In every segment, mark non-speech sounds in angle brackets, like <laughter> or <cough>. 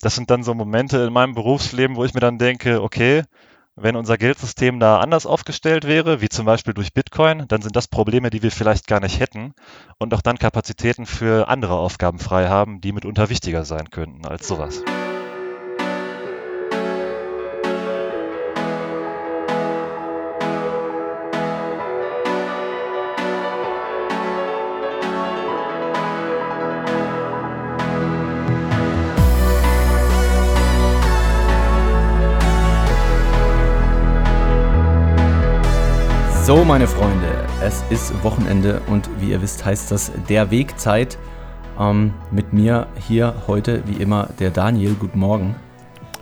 das sind dann so Momente in meinem Berufsleben, wo ich mir dann denke, okay, wenn unser Geldsystem da anders aufgestellt wäre, wie zum Beispiel durch Bitcoin, dann sind das Probleme, die wir vielleicht gar nicht hätten und auch dann Kapazitäten für andere Aufgaben frei haben, die mitunter wichtiger sein könnten als sowas. So, meine Freunde, es ist Wochenende und wie ihr wisst, heißt das der Wegzeit. Ähm, mit mir hier heute, wie immer, der Daniel. Guten Morgen.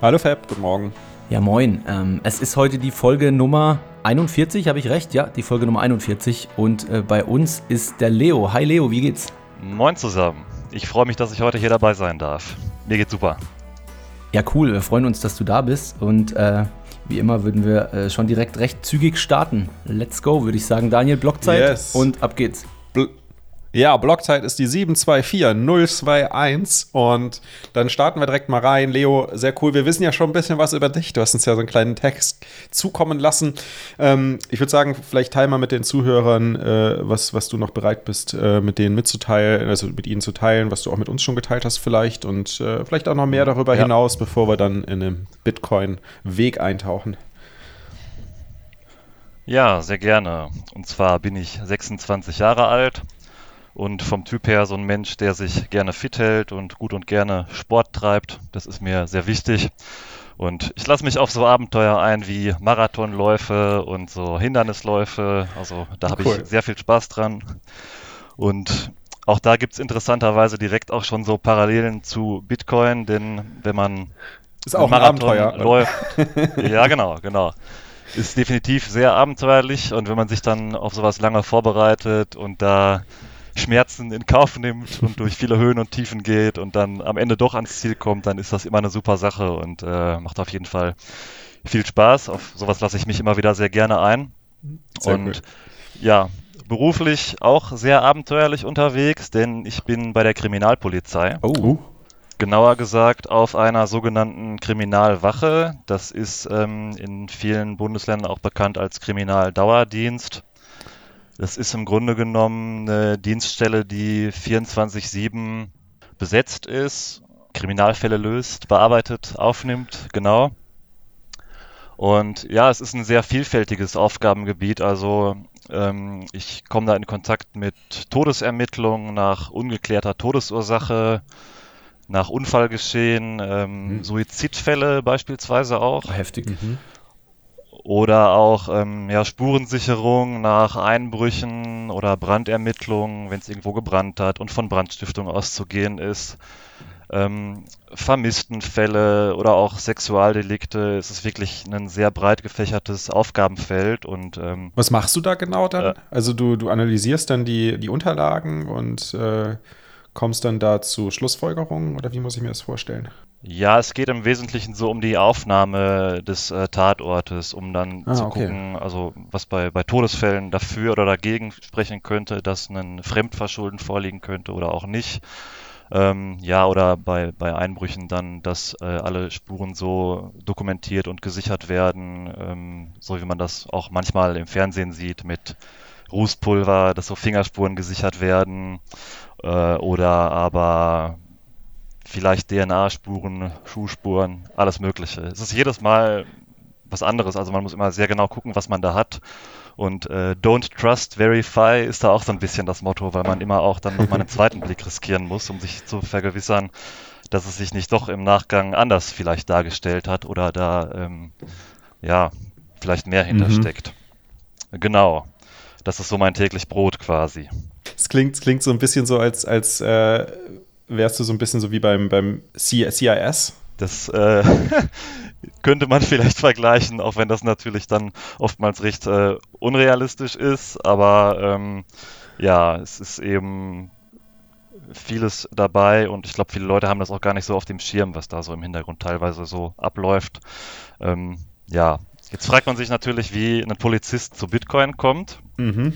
Hallo Fab, guten Morgen. Ja, moin. Ähm, es ist heute die Folge Nummer 41, habe ich recht? Ja, die Folge Nummer 41. Und äh, bei uns ist der Leo. Hi Leo, wie geht's? Moin zusammen. Ich freue mich, dass ich heute hier dabei sein darf. Mir geht's super. Ja, cool. Wir freuen uns, dass du da bist. Und äh, wie immer würden wir äh, schon direkt recht zügig starten. Let's go, würde ich sagen. Daniel, Blockzeit yes. und ab geht's. Ja, Blockzeit ist die 724021 und dann starten wir direkt mal rein. Leo, sehr cool. Wir wissen ja schon ein bisschen was über dich. Du hast uns ja so einen kleinen Text zukommen lassen. Ähm, ich würde sagen, vielleicht teil mal mit den Zuhörern, äh, was, was du noch bereit bist, äh, mit denen mitzuteilen, also mit ihnen zu teilen, was du auch mit uns schon geteilt hast vielleicht und äh, vielleicht auch noch mehr darüber ja. hinaus, bevor wir dann in den Bitcoin-Weg eintauchen. Ja, sehr gerne. Und zwar bin ich 26 Jahre alt und vom Typ her so ein Mensch, der sich gerne fit hält und gut und gerne Sport treibt. Das ist mir sehr wichtig. Und ich lasse mich auf so Abenteuer ein wie Marathonläufe und so Hindernisläufe. Also da habe cool. ich sehr viel Spaß dran. Und auch da gibt es interessanterweise direkt auch schon so Parallelen zu Bitcoin, denn wenn man ist auch Marathon ein Abenteuer. läuft. ja, genau, genau. Ist definitiv sehr abenteuerlich und wenn man sich dann auf sowas lange vorbereitet und da Schmerzen in Kauf nimmt und durch viele Höhen und Tiefen geht und dann am Ende doch ans Ziel kommt, dann ist das immer eine super Sache und äh, macht auf jeden Fall viel Spaß. Auf sowas lasse ich mich immer wieder sehr gerne ein. Sehr und cool. ja, beruflich auch sehr abenteuerlich unterwegs, denn ich bin bei der Kriminalpolizei. Oh. Uh. Genauer gesagt auf einer sogenannten Kriminalwache. Das ist ähm, in vielen Bundesländern auch bekannt als Kriminaldauerdienst. Das ist im Grunde genommen eine Dienststelle, die 24-7 besetzt ist, Kriminalfälle löst, bearbeitet, aufnimmt, genau. Und ja, es ist ein sehr vielfältiges Aufgabengebiet. Also ähm, ich komme da in Kontakt mit Todesermittlungen nach ungeklärter Todesursache, nach Unfallgeschehen, ähm, mhm. Suizidfälle beispielsweise auch. Heftig. Mhm. Oder auch ähm, ja, Spurensicherung nach Einbrüchen oder Brandermittlungen, wenn es irgendwo gebrannt hat und von Brandstiftung auszugehen ist. Ähm, Vermisstenfälle oder auch Sexualdelikte. Es ist wirklich ein sehr breit gefächertes Aufgabenfeld. Und, ähm, Was machst du da genau dann? Äh, also du, du analysierst dann die, die Unterlagen und äh, kommst dann da zu Schlussfolgerungen oder wie muss ich mir das vorstellen? Ja, es geht im Wesentlichen so um die Aufnahme des äh, Tatortes, um dann ah, zu okay. gucken, also was bei, bei Todesfällen dafür oder dagegen sprechen könnte, dass ein Fremdverschulden vorliegen könnte oder auch nicht. Ähm, ja, oder bei, bei Einbrüchen dann, dass äh, alle Spuren so dokumentiert und gesichert werden, ähm, so wie man das auch manchmal im Fernsehen sieht mit Rußpulver, dass so Fingerspuren gesichert werden äh, oder aber vielleicht DNA-Spuren, Schuhspuren, alles Mögliche. Es ist jedes Mal was anderes. Also man muss immer sehr genau gucken, was man da hat. Und äh, Don't Trust, Verify ist da auch so ein bisschen das Motto, weil man immer auch dann nochmal einen <laughs> zweiten Blick riskieren muss, um sich zu vergewissern, dass es sich nicht doch im Nachgang anders vielleicht dargestellt hat oder da ähm, ja vielleicht mehr hintersteckt. Mhm. Genau. Das ist so mein täglich Brot quasi. Es klingt, es klingt so ein bisschen so, als, als äh, wärst du so ein bisschen so wie beim, beim CIS. Das äh, <laughs> könnte man vielleicht vergleichen, auch wenn das natürlich dann oftmals recht äh, unrealistisch ist. Aber ähm, ja, es ist eben vieles dabei und ich glaube, viele Leute haben das auch gar nicht so auf dem Schirm, was da so im Hintergrund teilweise so abläuft. Ähm, ja, jetzt fragt man sich natürlich, wie ein Polizist zu Bitcoin kommt. Mhm.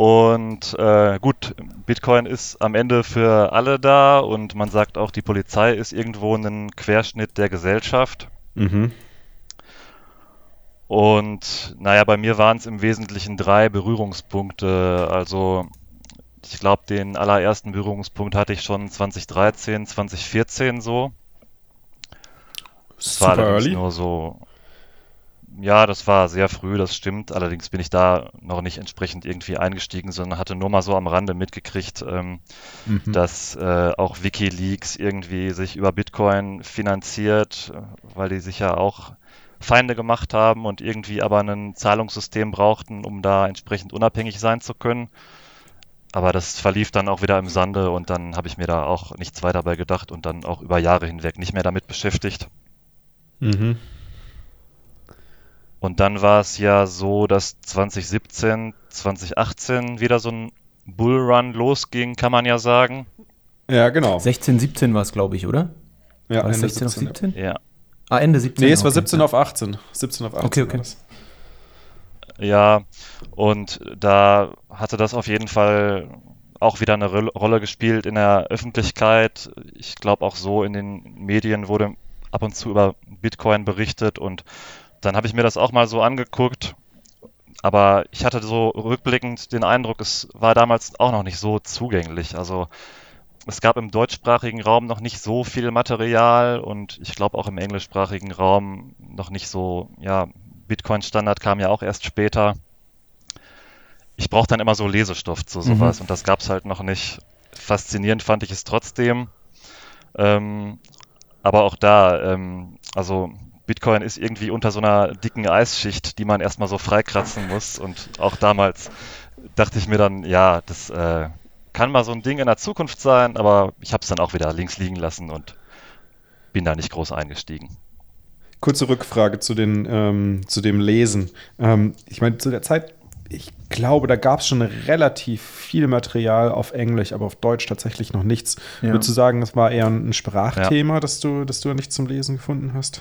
Und äh, gut, Bitcoin ist am Ende für alle da und man sagt auch, die Polizei ist irgendwo ein Querschnitt der Gesellschaft. Mhm. Und naja, bei mir waren es im Wesentlichen drei Berührungspunkte. Also ich glaube, den allerersten Berührungspunkt hatte ich schon 2013, 2014 so. Das war allerdings early. nur so. Ja, das war sehr früh, das stimmt. Allerdings bin ich da noch nicht entsprechend irgendwie eingestiegen, sondern hatte nur mal so am Rande mitgekriegt, ähm, mhm. dass äh, auch WikiLeaks irgendwie sich über Bitcoin finanziert, weil die sich ja auch Feinde gemacht haben und irgendwie aber ein Zahlungssystem brauchten, um da entsprechend unabhängig sein zu können. Aber das verlief dann auch wieder im Sande und dann habe ich mir da auch nichts weiter bei gedacht und dann auch über Jahre hinweg nicht mehr damit beschäftigt. Mhm. Und dann war es ja so, dass 2017, 2018 wieder so ein Bullrun losging, kann man ja sagen. Ja, genau. 16, 17 war es, glaube ich, oder? Ja, war 16 17, auf 17? Ja. Ah, Ende 17. Nee, es war 17 auf 18. 17 auf 18. Okay, okay. Ja, und da hatte das auf jeden Fall auch wieder eine Rolle gespielt in der Öffentlichkeit. Ich glaube auch so in den Medien wurde ab und zu über Bitcoin berichtet und dann habe ich mir das auch mal so angeguckt. Aber ich hatte so rückblickend den Eindruck, es war damals auch noch nicht so zugänglich. Also es gab im deutschsprachigen Raum noch nicht so viel Material und ich glaube auch im englischsprachigen Raum noch nicht so, ja, Bitcoin-Standard kam ja auch erst später. Ich brauche dann immer so Lesestoff zu sowas mhm. und das gab es halt noch nicht. Faszinierend fand ich es trotzdem. Ähm, aber auch da, ähm, also Bitcoin ist irgendwie unter so einer dicken Eisschicht, die man erstmal so freikratzen muss. Und auch damals dachte ich mir dann, ja, das äh, kann mal so ein Ding in der Zukunft sein, aber ich habe es dann auch wieder links liegen lassen und bin da nicht groß eingestiegen. Kurze Rückfrage zu, den, ähm, zu dem Lesen. Ähm, ich meine, zu der Zeit, ich glaube, da gab es schon relativ viel Material auf Englisch, aber auf Deutsch tatsächlich noch nichts. Ja. Würdest du sagen, das war eher ein Sprachthema, ja. das, du, das du nicht zum Lesen gefunden hast?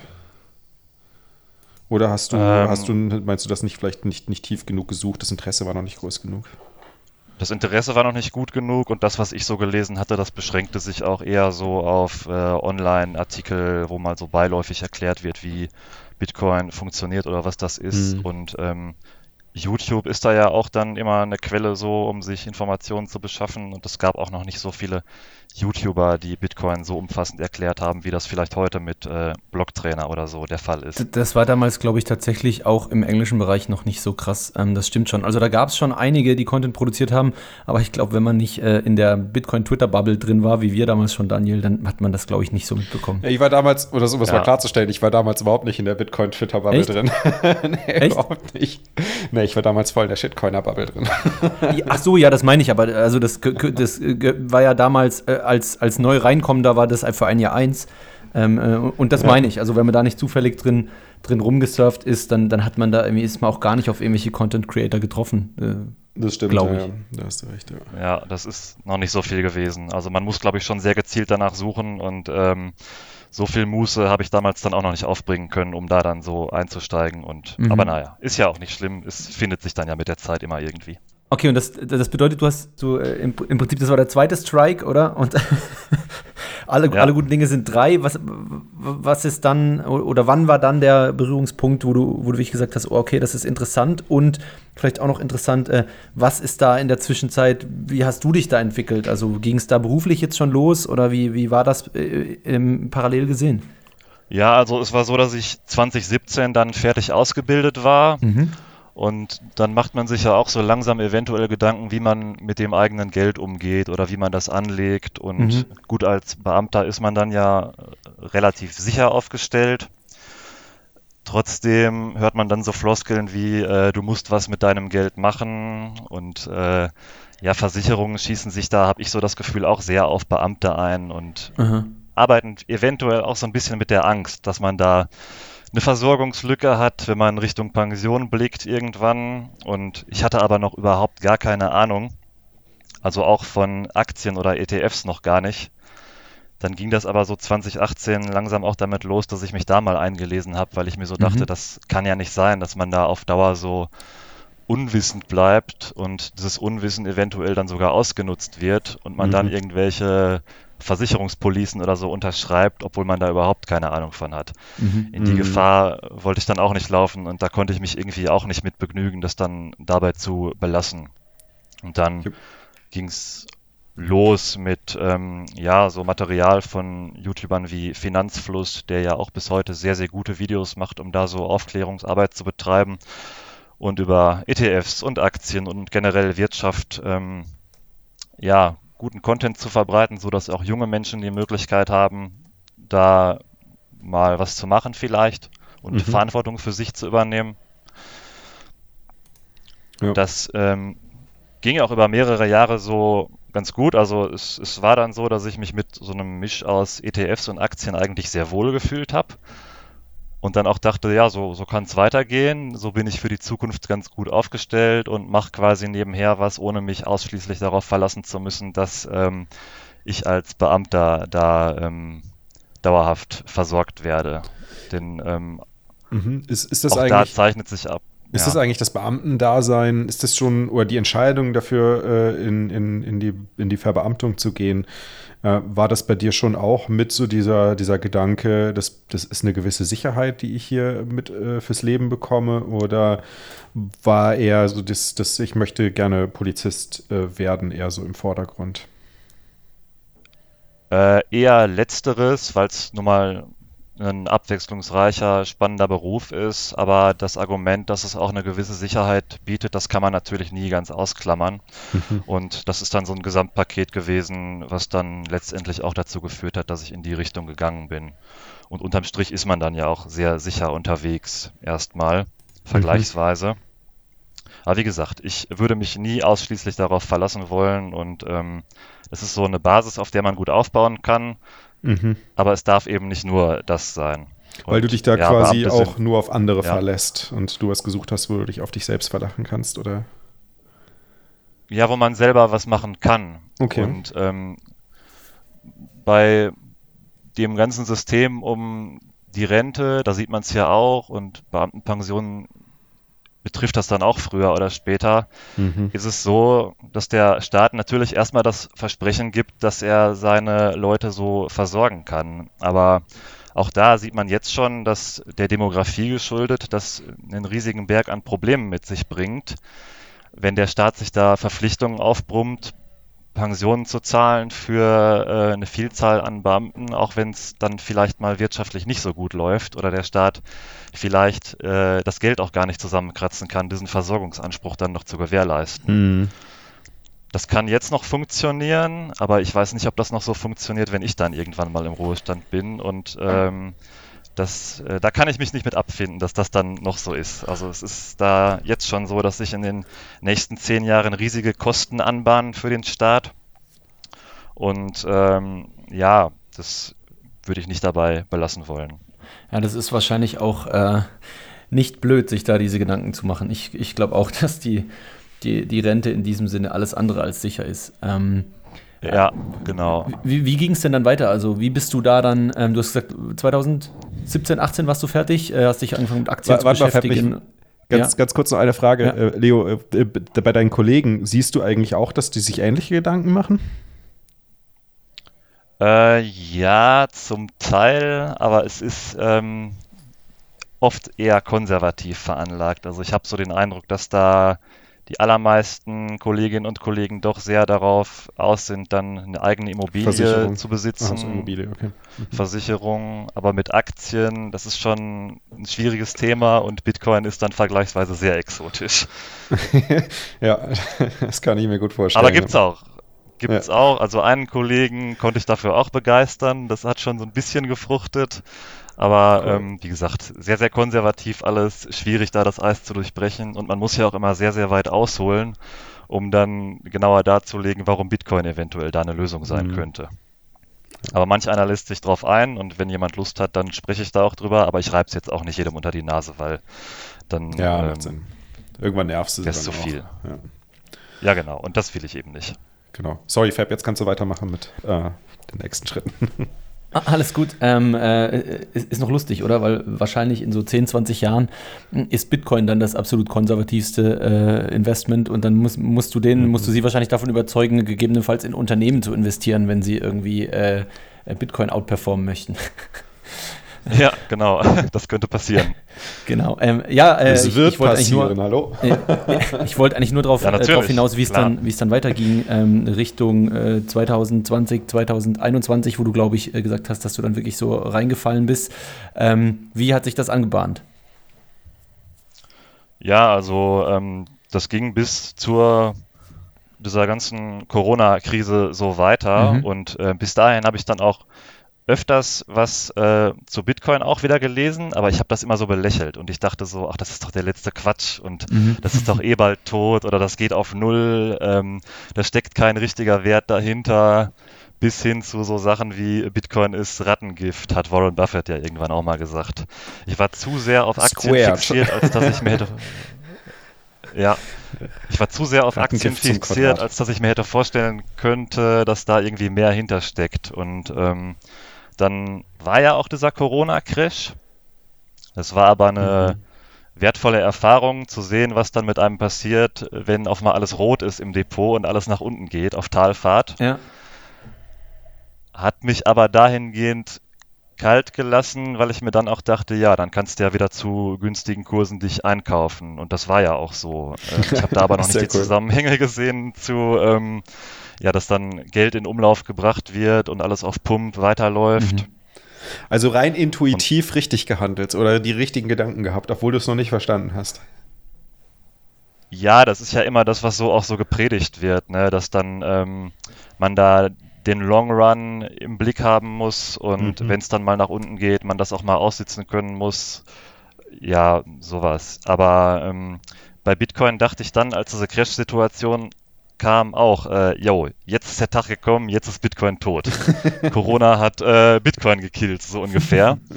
Oder hast du, ähm, hast du, meinst du das nicht vielleicht nicht, nicht tief genug gesucht? Das Interesse war noch nicht groß genug? Das Interesse war noch nicht gut genug und das, was ich so gelesen hatte, das beschränkte sich auch eher so auf äh, Online-Artikel, wo mal so beiläufig erklärt wird, wie Bitcoin funktioniert oder was das ist. Mhm. Und ähm, YouTube ist da ja auch dann immer eine Quelle so, um sich Informationen zu beschaffen. Und es gab auch noch nicht so viele YouTuber, die Bitcoin so umfassend erklärt haben, wie das vielleicht heute mit äh, Blocktrainer oder so der Fall ist. Das war damals, glaube ich, tatsächlich auch im englischen Bereich noch nicht so krass. Ähm, das stimmt schon. Also da gab es schon einige, die Content produziert haben. Aber ich glaube, wenn man nicht äh, in der Bitcoin-Twitter-Bubble drin war, wie wir damals schon, Daniel, dann hat man das, glaube ich, nicht so mitbekommen. Ja, ich war damals, oder so, was ja. mal klarzustellen, ich war damals überhaupt nicht in der Bitcoin-Twitter-Bubble drin. <laughs> nee, Echt? überhaupt nicht. Nee, ich war damals voll in der Shitcoiner-Bubble drin. ach so, ja, das meine ich, aber also das, das war ja damals äh, als, als neu reinkommender war das für ein Jahr eins. Ähm, äh, und das ja. meine ich. Also wenn man da nicht zufällig drin, drin rumgesurft ist, dann, dann hat man da irgendwie, ist man auch gar nicht auf irgendwelche Content Creator getroffen. Äh, das stimmt, glaube ich. Ja, da hast du recht, ja. ja. das ist noch nicht so viel gewesen. Also man muss, glaube ich, schon sehr gezielt danach suchen und ähm, so viel Muße habe ich damals dann auch noch nicht aufbringen können, um da dann so einzusteigen. Und mhm. aber naja, ist ja auch nicht schlimm. Es findet sich dann ja mit der Zeit immer irgendwie. Okay, und das, das bedeutet, du hast du, äh, im, im, Prinzip, das war der zweite Strike, oder? Und <laughs> alle, ja. alle guten Dinge sind drei. Was, was ist dann, oder wann war dann der Berührungspunkt, wo du, wo du wirklich gesagt hast, oh, okay, das ist interessant und vielleicht auch noch interessant, äh, was ist da in der Zwischenzeit, wie hast du dich da entwickelt? Also ging es da beruflich jetzt schon los oder wie, wie war das äh, parallel gesehen? Ja, also es war so, dass ich 2017 dann fertig ausgebildet war. Mhm und dann macht man sich ja auch so langsam eventuell Gedanken, wie man mit dem eigenen Geld umgeht oder wie man das anlegt. Und mhm. gut, als Beamter ist man dann ja äh, relativ sicher aufgestellt. Trotzdem hört man dann so Floskeln wie, äh, du musst was mit deinem Geld machen und äh, ja, Versicherungen schießen sich da, habe ich so das Gefühl, auch sehr auf Beamte ein und mhm. arbeiten eventuell auch so ein bisschen mit der Angst, dass man da eine Versorgungslücke hat, wenn man Richtung Pension blickt irgendwann. Und ich hatte aber noch überhaupt gar keine Ahnung. Also auch von Aktien oder ETFs noch gar nicht. Dann ging das aber so 2018 langsam auch damit los, dass ich mich da mal eingelesen habe, weil ich mir so mhm. dachte, das kann ja nicht sein, dass man da auf Dauer so unwissend bleibt und dieses Unwissen eventuell dann sogar ausgenutzt wird und man mhm. dann irgendwelche Versicherungspolicen oder so unterschreibt, obwohl man da überhaupt keine Ahnung von hat. Mhm. In die mhm. Gefahr wollte ich dann auch nicht laufen und da konnte ich mich irgendwie auch nicht mit begnügen, das dann dabei zu belassen. Und dann yep. ging es los mit ähm, ja so Material von YouTubern wie Finanzfluss, der ja auch bis heute sehr sehr gute Videos macht, um da so Aufklärungsarbeit zu betreiben und über ETFs und Aktien und generell Wirtschaft ähm, ja guten Content zu verbreiten, so dass auch junge Menschen die Möglichkeit haben, da mal was zu machen vielleicht und mhm. Verantwortung für sich zu übernehmen. Ja. Das ähm, ging auch über mehrere Jahre so ganz gut. Also es, es war dann so, dass ich mich mit so einem Misch aus ETFs und Aktien eigentlich sehr wohl gefühlt habe. Und dann auch dachte, ja, so, so kann es weitergehen. So bin ich für die Zukunft ganz gut aufgestellt und mache quasi nebenher was, ohne mich ausschließlich darauf verlassen zu müssen, dass ähm, ich als Beamter da ähm, dauerhaft versorgt werde. Denn ähm, mhm. ist, ist das auch da zeichnet sich ab, ist ja. das eigentlich das Beamtendasein? Ist das schon, oder die Entscheidung dafür, äh, in, in, in, die, in die Verbeamtung zu gehen, äh, war das bei dir schon auch mit so dieser, dieser Gedanke, das, das ist eine gewisse Sicherheit, die ich hier mit äh, fürs Leben bekomme? Oder war eher so, das, das ich möchte gerne Polizist äh, werden, eher so im Vordergrund? Äh, eher letzteres, weil es nun mal ein abwechslungsreicher, spannender Beruf ist, aber das Argument, dass es auch eine gewisse Sicherheit bietet, das kann man natürlich nie ganz ausklammern. Mhm. Und das ist dann so ein Gesamtpaket gewesen, was dann letztendlich auch dazu geführt hat, dass ich in die Richtung gegangen bin. Und unterm Strich ist man dann ja auch sehr sicher unterwegs, erstmal, vergleichsweise. Mhm. Aber wie gesagt, ich würde mich nie ausschließlich darauf verlassen wollen und ähm, es ist so eine Basis, auf der man gut aufbauen kann. Mhm. Aber es darf eben nicht nur das sein. Und, Weil du dich da ja, quasi Beamte auch nur auf andere ja. verlässt und du was gesucht hast, wo du dich auf dich selbst verlachen kannst, oder? Ja, wo man selber was machen kann. Okay. Und ähm, bei dem ganzen System um die Rente, da sieht man es ja auch, und Beamtenpensionen betrifft das dann auch früher oder später, mhm. ist es so, dass der Staat natürlich erstmal das Versprechen gibt, dass er seine Leute so versorgen kann. Aber auch da sieht man jetzt schon, dass der Demografie geschuldet das einen riesigen Berg an Problemen mit sich bringt. Wenn der Staat sich da Verpflichtungen aufbrummt, Pensionen zu zahlen für äh, eine Vielzahl an Beamten, auch wenn es dann vielleicht mal wirtschaftlich nicht so gut läuft oder der Staat vielleicht äh, das Geld auch gar nicht zusammenkratzen kann, diesen Versorgungsanspruch dann noch zu gewährleisten. Mhm. Das kann jetzt noch funktionieren, aber ich weiß nicht, ob das noch so funktioniert, wenn ich dann irgendwann mal im Ruhestand bin. Und ähm, das, äh, da kann ich mich nicht mit abfinden, dass das dann noch so ist. Also es ist da jetzt schon so, dass sich in den nächsten zehn Jahren riesige Kosten anbahnen für den Staat. Und ähm, ja, das würde ich nicht dabei belassen wollen. Ja, das ist wahrscheinlich auch äh, nicht blöd, sich da diese Gedanken zu machen. Ich, ich glaube auch, <laughs> dass die, die, die Rente in diesem Sinne alles andere als sicher ist. Ähm, ja, genau. Wie, wie ging es denn dann weiter? Also, wie bist du da dann, ähm, du hast gesagt, 2017, 18 warst du fertig, äh, hast dich angefangen mit Aktien war, zu beschäftigen. Ganz, ja. ganz kurz noch eine Frage, ja. äh, Leo. Äh, bei deinen Kollegen, siehst du eigentlich auch, dass die sich ähnliche Gedanken machen? Äh, ja, zum Teil, aber es ist ähm, oft eher konservativ veranlagt. Also ich habe so den Eindruck, dass da die allermeisten Kolleginnen und Kollegen doch sehr darauf aus sind, dann eine eigene Immobilie zu besitzen. Ach, Immobilie, okay. Mhm. Versicherung, aber mit Aktien, das ist schon ein schwieriges Thema und Bitcoin ist dann vergleichsweise sehr exotisch. <laughs> ja, <laughs> das kann ich mir gut vorstellen. Aber gibt's auch. Gibt es ja. auch. Also einen Kollegen konnte ich dafür auch begeistern. Das hat schon so ein bisschen gefruchtet. Aber cool. ähm, wie gesagt, sehr, sehr konservativ alles. Schwierig, da das Eis zu durchbrechen. Und man muss ja auch immer sehr, sehr weit ausholen, um dann genauer darzulegen, warum Bitcoin eventuell da eine Lösung sein mhm. könnte. Aber manch einer lässt sich drauf ein und wenn jemand Lust hat, dann spreche ich da auch drüber, aber ich reibe es jetzt auch nicht jedem unter die Nase, weil dann ja, ähm, irgendwann nervst du es zu viel. Ja. ja. genau, und das will ich eben nicht. Genau. Sorry, Fab, jetzt kannst du weitermachen mit äh, den nächsten Schritten. <laughs> Ah, alles gut. Ähm, äh, ist, ist, noch lustig, oder? Weil wahrscheinlich in so 10, 20 Jahren ist Bitcoin dann das absolut konservativste äh, Investment und dann musst, musst du den, mhm. musst du sie wahrscheinlich davon überzeugen, gegebenenfalls in Unternehmen zu investieren, wenn sie irgendwie äh, Bitcoin outperformen möchten. <laughs> Ja, genau. <laughs> Das könnte passieren. Genau. Ähm, ja, äh, es wird ich, ich passieren, nur, hallo? Äh, ich wollte eigentlich nur <laughs> darauf ja, äh, hinaus, wie es dann, dann weiterging, ähm, Richtung äh, 2020, 2021, wo du, glaube ich, äh, gesagt hast, dass du dann wirklich so reingefallen bist. Ähm, wie hat sich das angebahnt? Ja, also ähm, das ging bis zur dieser ganzen Corona-Krise so weiter mhm. und äh, bis dahin habe ich dann auch öfters was äh, zu Bitcoin auch wieder gelesen, aber ich habe das immer so belächelt und ich dachte so, ach, das ist doch der letzte Quatsch und mhm. das ist doch eh bald tot oder das geht auf Null, ähm, da steckt kein richtiger Wert dahinter, bis hin zu so Sachen wie Bitcoin ist Rattengift, hat Warren Buffett ja irgendwann auch mal gesagt. Ich war zu sehr auf Aktien Squared. fixiert, als dass ich mir hätte. <laughs> Ja, ich war zu sehr auf Aktien fixiert, als dass ich mir hätte vorstellen könnte, dass da irgendwie mehr hintersteckt. Und ähm, dann war ja auch dieser Corona-Crash. Es war aber eine mhm. wertvolle Erfahrung zu sehen, was dann mit einem passiert, wenn auf mal alles rot ist im Depot und alles nach unten geht auf Talfahrt. Ja. Hat mich aber dahingehend kalt gelassen, weil ich mir dann auch dachte, ja, dann kannst du ja wieder zu günstigen Kursen dich einkaufen. Und das war ja auch so. Äh, ich habe da <laughs> aber noch nicht die cool. Zusammenhänge gesehen zu, ähm, ja, dass dann Geld in Umlauf gebracht wird und alles auf Pump weiterläuft. Mhm. Also rein intuitiv und, richtig gehandelt oder die richtigen Gedanken gehabt, obwohl du es noch nicht verstanden hast. Ja, das ist ja immer das, was so auch so gepredigt wird, ne? dass dann ähm, man da den Long Run im Blick haben muss und mhm. wenn es dann mal nach unten geht, man das auch mal aussitzen können muss. Ja, sowas. Aber ähm, bei Bitcoin dachte ich dann, als diese Crash-Situation kam auch, äh, yo, jetzt ist der Tag gekommen, jetzt ist Bitcoin tot. <laughs> Corona hat äh, Bitcoin gekillt, so ungefähr. <laughs>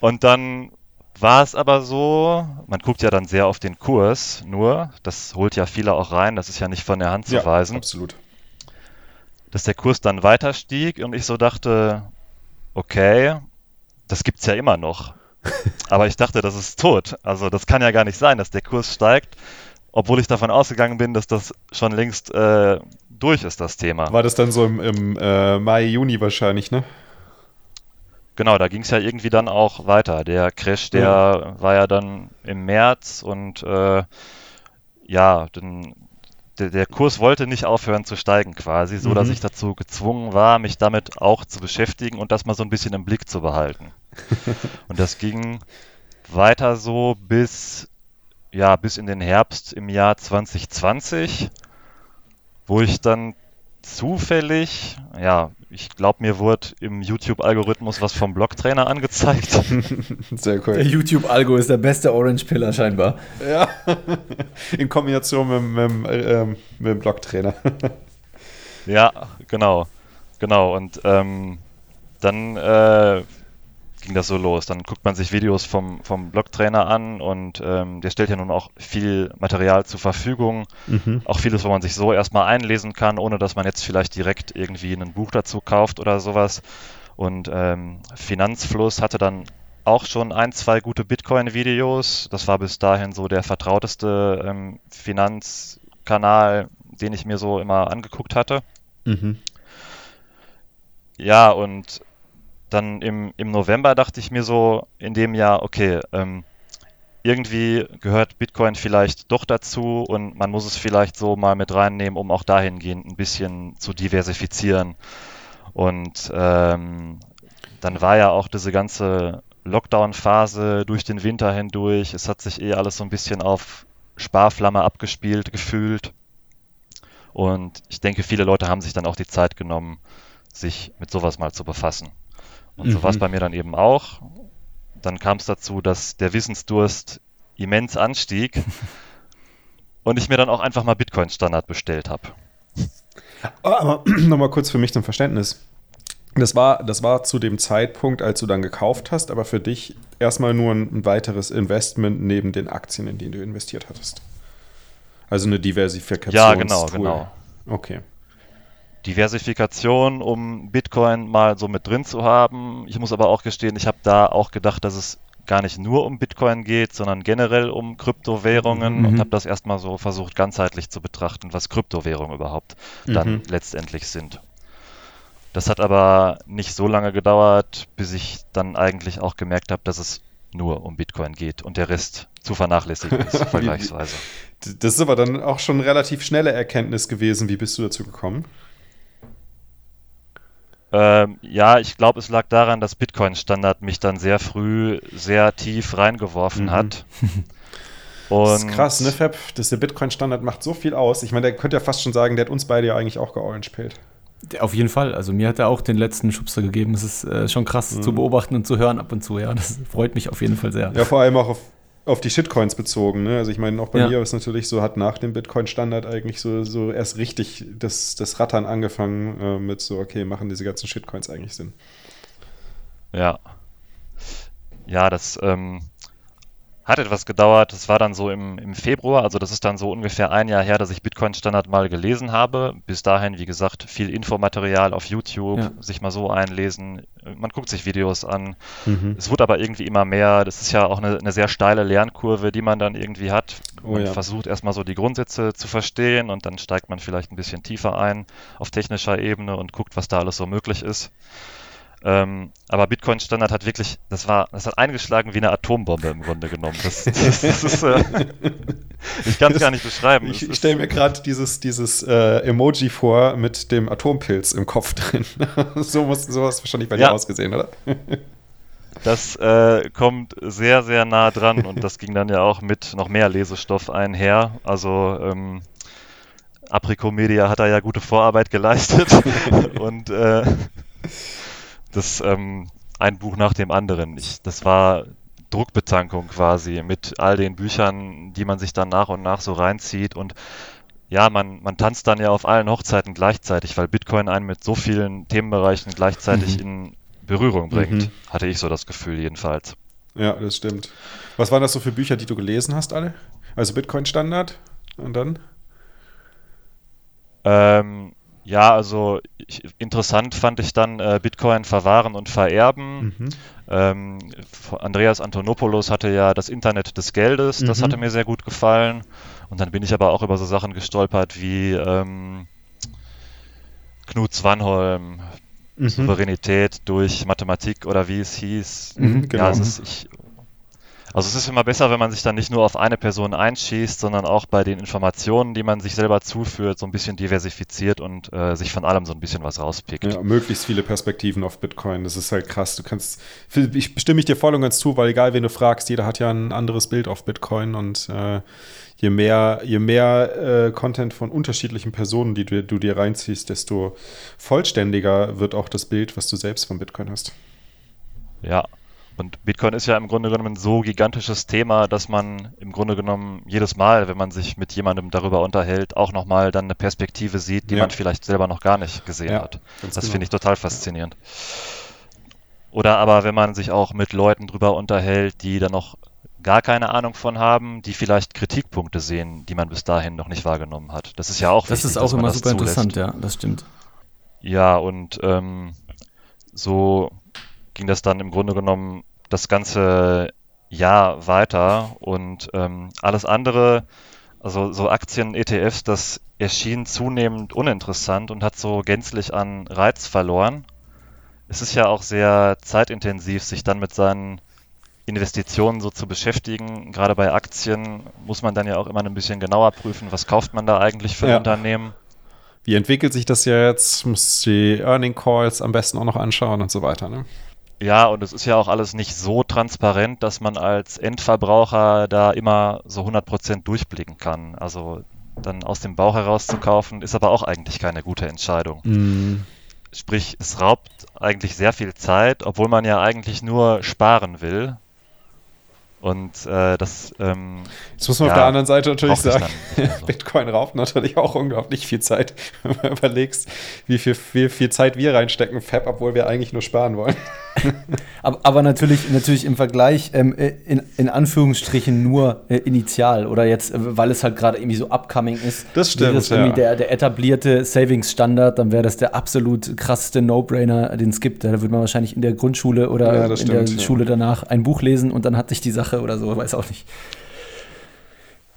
Und dann war es aber so, man guckt ja dann sehr auf den Kurs nur, das holt ja viele auch rein, das ist ja nicht von der Hand zu ja, weisen. Absolut. Dass der Kurs dann weiter stieg und ich so dachte, okay, das gibt's ja immer noch. <laughs> aber ich dachte, das ist tot. Also das kann ja gar nicht sein, dass der Kurs steigt obwohl ich davon ausgegangen bin, dass das schon längst äh, durch ist, das Thema. War das dann so im, im äh, Mai, Juni wahrscheinlich, ne? Genau, da ging es ja irgendwie dann auch weiter. Der Crash, der ja. war ja dann im März und äh, ja, dann, der, der, Kurs wollte nicht aufhören zu steigen quasi, so mhm. dass ich dazu gezwungen war, mich damit auch zu beschäftigen und das mal so ein bisschen im Blick zu behalten. <laughs> und das ging weiter so bis ja, bis in den Herbst im Jahr 2020, wo ich dann zufällig, ja, ich glaube, mir wurde im YouTube-Algorithmus was vom Blocktrainer angezeigt. <laughs> Sehr cool. Der YouTube-Algo ist der beste Orange-Pillar scheinbar. Ja, <laughs> in Kombination mit, mit, äh, mit dem Blocktrainer. ja, genau. Genau, und ähm, dann äh, ging das so los. Dann guckt man sich Videos vom, vom Blogtrainer an und ähm, der stellt ja nun auch viel Material zur Verfügung. Mhm. Auch vieles, wo man sich so erstmal einlesen kann, ohne dass man jetzt vielleicht direkt irgendwie ein Buch dazu kauft oder sowas. Und ähm, Finanzfluss hatte dann auch schon ein, zwei gute Bitcoin-Videos. Das war bis dahin so der vertrauteste ähm, Finanzkanal, den ich mir so immer angeguckt hatte. Mhm. Ja, und dann im, im November dachte ich mir so in dem Jahr, okay, ähm, irgendwie gehört Bitcoin vielleicht doch dazu und man muss es vielleicht so mal mit reinnehmen, um auch dahingehend ein bisschen zu diversifizieren. Und ähm, dann war ja auch diese ganze Lockdown-Phase durch den Winter hindurch. Es hat sich eh alles so ein bisschen auf Sparflamme abgespielt, gefühlt. Und ich denke, viele Leute haben sich dann auch die Zeit genommen, sich mit sowas mal zu befassen. Und mhm. so war es bei mir dann eben auch. Dann kam es dazu, dass der Wissensdurst immens anstieg <laughs> und ich mir dann auch einfach mal Bitcoin-Standard bestellt habe. Oh, aber <clears throat> nochmal kurz für mich zum Verständnis. Das war, das war zu dem Zeitpunkt, als du dann gekauft hast, aber für dich erstmal nur ein, weiteres Investment neben den Aktien, in die du investiert hattest. Also eine Diversifikation. Ja, genau, genau. Okay. Diversifikation, um Bitcoin mal so mit drin zu haben. Ich muss aber auch gestehen, ich habe da auch gedacht, dass es gar nicht nur um Bitcoin geht, sondern generell um Kryptowährungen mhm. und habe das erstmal so versucht, ganzheitlich zu betrachten, was Kryptowährungen überhaupt mhm. dann letztendlich sind. Das hat aber nicht so lange gedauert, bis ich dann eigentlich auch gemerkt habe, dass es nur um Bitcoin geht und der Rest zu vernachlässigen ist, <laughs> vergleichsweise. Das ist aber dann auch schon relativ schnelle Erkenntnis gewesen. Wie bist du dazu gekommen? Ähm, ja, ich glaube, es lag daran, dass Bitcoin-Standard mich dann sehr früh sehr tief reingeworfen mhm. hat. Und <laughs> das ist krass, ne, Fab? Das der Bitcoin-Standard macht so viel aus. Ich meine, der könnte ja fast schon sagen, der hat uns beide ja eigentlich auch georange-pillt. Auf jeden Fall. Also mir hat er auch den letzten Schubser gegeben. Es ist äh, schon krass mhm. zu beobachten und zu hören ab und zu. Ja, das freut mich auf jeden Fall sehr. Ja, vor allem auch auf, auf die Shitcoins bezogen. Ne? Also ich meine, auch bei ja. mir ist natürlich so, hat nach dem Bitcoin-Standard eigentlich so, so erst richtig das, das Rattern angefangen äh, mit so, okay, machen diese ganzen Shitcoins eigentlich Sinn? Ja. Ja, das ähm, hat etwas gedauert. Das war dann so im, im Februar, also das ist dann so ungefähr ein Jahr her, dass ich Bitcoin Standard mal gelesen habe. Bis dahin, wie gesagt, viel Infomaterial auf YouTube, ja. sich mal so einlesen. Man guckt sich Videos an. Mhm. Es wurde aber irgendwie immer mehr. Das ist ja auch eine, eine sehr steile Lernkurve, die man dann irgendwie hat. Oh man ja. versucht erstmal so die Grundsätze zu verstehen und dann steigt man vielleicht ein bisschen tiefer ein auf technischer Ebene und guckt, was da alles so möglich ist. Ähm, aber Bitcoin Standard hat wirklich, das war, das hat eingeschlagen wie eine Atombombe im Grunde genommen. Das, das, das ist, äh, <laughs> ich kann es gar nicht beschreiben. Ich, ich stelle mir gerade dieses, dieses äh, Emoji vor mit dem Atompilz im Kopf <laughs> drin. so muss sowas wahrscheinlich bei ja. dir ausgesehen, oder? <laughs> Das äh, kommt sehr, sehr nah dran und das ging dann ja auch mit noch mehr Lesestoff einher. Also ähm, Aprico Media hat da ja gute Vorarbeit geleistet und äh, das ähm, ein Buch nach dem anderen. Ich, das war Druckbetankung quasi mit all den Büchern, die man sich dann nach und nach so reinzieht und ja, man, man tanzt dann ja auf allen Hochzeiten gleichzeitig, weil Bitcoin einen mit so vielen Themenbereichen gleichzeitig mhm. in Berührung bringt. Mhm. Hatte ich so das Gefühl jedenfalls. Ja, das stimmt. Was waren das so für Bücher, die du gelesen hast, alle? Also Bitcoin Standard und dann? Ähm, ja, also ich, interessant fand ich dann äh, Bitcoin verwahren und vererben. Mhm. Ähm, Andreas Antonopoulos hatte ja das Internet des Geldes, das mhm. hatte mir sehr gut gefallen. Und dann bin ich aber auch über so Sachen gestolpert wie ähm, Knut Swanholm, mhm. Souveränität durch Mathematik oder wie es hieß. Genau. Ja, es ist, ich also es ist immer besser, wenn man sich dann nicht nur auf eine Person einschießt, sondern auch bei den Informationen, die man sich selber zuführt, so ein bisschen diversifiziert und äh, sich von allem so ein bisschen was rauspickt. Ja, möglichst viele Perspektiven auf Bitcoin. Das ist halt krass. Du kannst, ich bestimme ich dir voll und ganz zu, weil egal wen du fragst, jeder hat ja ein anderes Bild auf Bitcoin und äh, je mehr, je mehr äh, Content von unterschiedlichen Personen, die du, du dir reinziehst, desto vollständiger wird auch das Bild, was du selbst von Bitcoin hast. Ja, und Bitcoin ist ja im Grunde genommen ein so gigantisches Thema, dass man im Grunde genommen jedes Mal, wenn man sich mit jemandem darüber unterhält, auch nochmal dann eine Perspektive sieht, die ja. man vielleicht selber noch gar nicht gesehen ja, hat. Das genau. finde ich total faszinierend. Oder aber wenn man sich auch mit Leuten darüber unterhält, die dann noch gar keine Ahnung von haben, die vielleicht Kritikpunkte sehen, die man bis dahin noch nicht wahrgenommen hat. Das ist ja auch Das wichtig, ist auch immer super zulässt. interessant, ja, das stimmt. Ja, und ähm, so ging das dann im Grunde genommen das ganze Jahr weiter und ähm, alles andere, also so Aktien, ETFs, das erschien zunehmend uninteressant und hat so gänzlich an Reiz verloren. Es ist ja auch sehr zeitintensiv, sich dann mit seinen Investitionen so zu beschäftigen. Gerade bei Aktien muss man dann ja auch immer ein bisschen genauer prüfen, was kauft man da eigentlich für ja. Unternehmen. Wie entwickelt sich das jetzt? Muss die Earning Calls am besten auch noch anschauen und so weiter. Ne? Ja, und es ist ja auch alles nicht so transparent, dass man als Endverbraucher da immer so 100% durchblicken kann. Also dann aus dem Bauch heraus zu kaufen, ist aber auch eigentlich keine gute Entscheidung. Mm. Sprich, es raubt eigentlich sehr viel Zeit, obwohl man ja eigentlich nur sparen will. Und äh, das. Ähm, Jetzt muss man ja, auf der anderen Seite natürlich sagen, so. <laughs> Bitcoin raubt natürlich auch unglaublich viel Zeit, <laughs> wenn du überlegst, wie viel, wie viel Zeit wir reinstecken, Fab, obwohl wir eigentlich nur sparen wollen. <laughs> aber, aber, natürlich, natürlich im Vergleich ähm, äh, in, in Anführungsstrichen nur äh, initial oder jetzt, äh, weil es halt gerade irgendwie so upcoming ist. Das stimmt. Das irgendwie der, der etablierte Savings-Standard, dann wäre das der absolut krasseste No-Brainer, den es gibt. Da würde man wahrscheinlich in der Grundschule oder ja, in stimmt, der Schule danach ein Buch lesen und dann hat sich die Sache oder so, weiß auch nicht.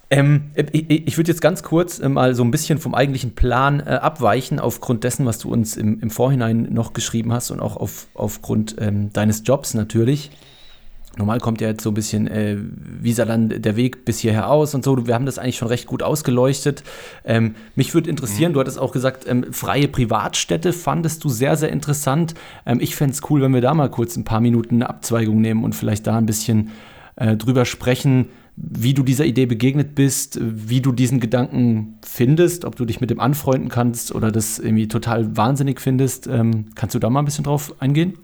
Ähm, ich, ich würde jetzt ganz kurz äh, mal so ein bisschen vom eigentlichen Plan äh, abweichen, aufgrund dessen, was du uns im, im Vorhinein noch geschrieben hast und auch auf, aufgrund ähm, deines Jobs natürlich. Normal kommt ja jetzt so ein bisschen, äh, wie sah dann der Weg bis hierher aus und so. Wir haben das eigentlich schon recht gut ausgeleuchtet. Ähm, mich würde interessieren, mhm. du hattest auch gesagt, ähm, freie Privatstädte fandest du sehr, sehr interessant. Ähm, ich fände es cool, wenn wir da mal kurz ein paar Minuten eine Abzweigung nehmen und vielleicht da ein bisschen äh, drüber sprechen, wie du dieser Idee begegnet bist, wie du diesen Gedanken findest, ob du dich mit dem anfreunden kannst oder das irgendwie total wahnsinnig findest. Ähm, kannst du da mal ein bisschen drauf eingehen?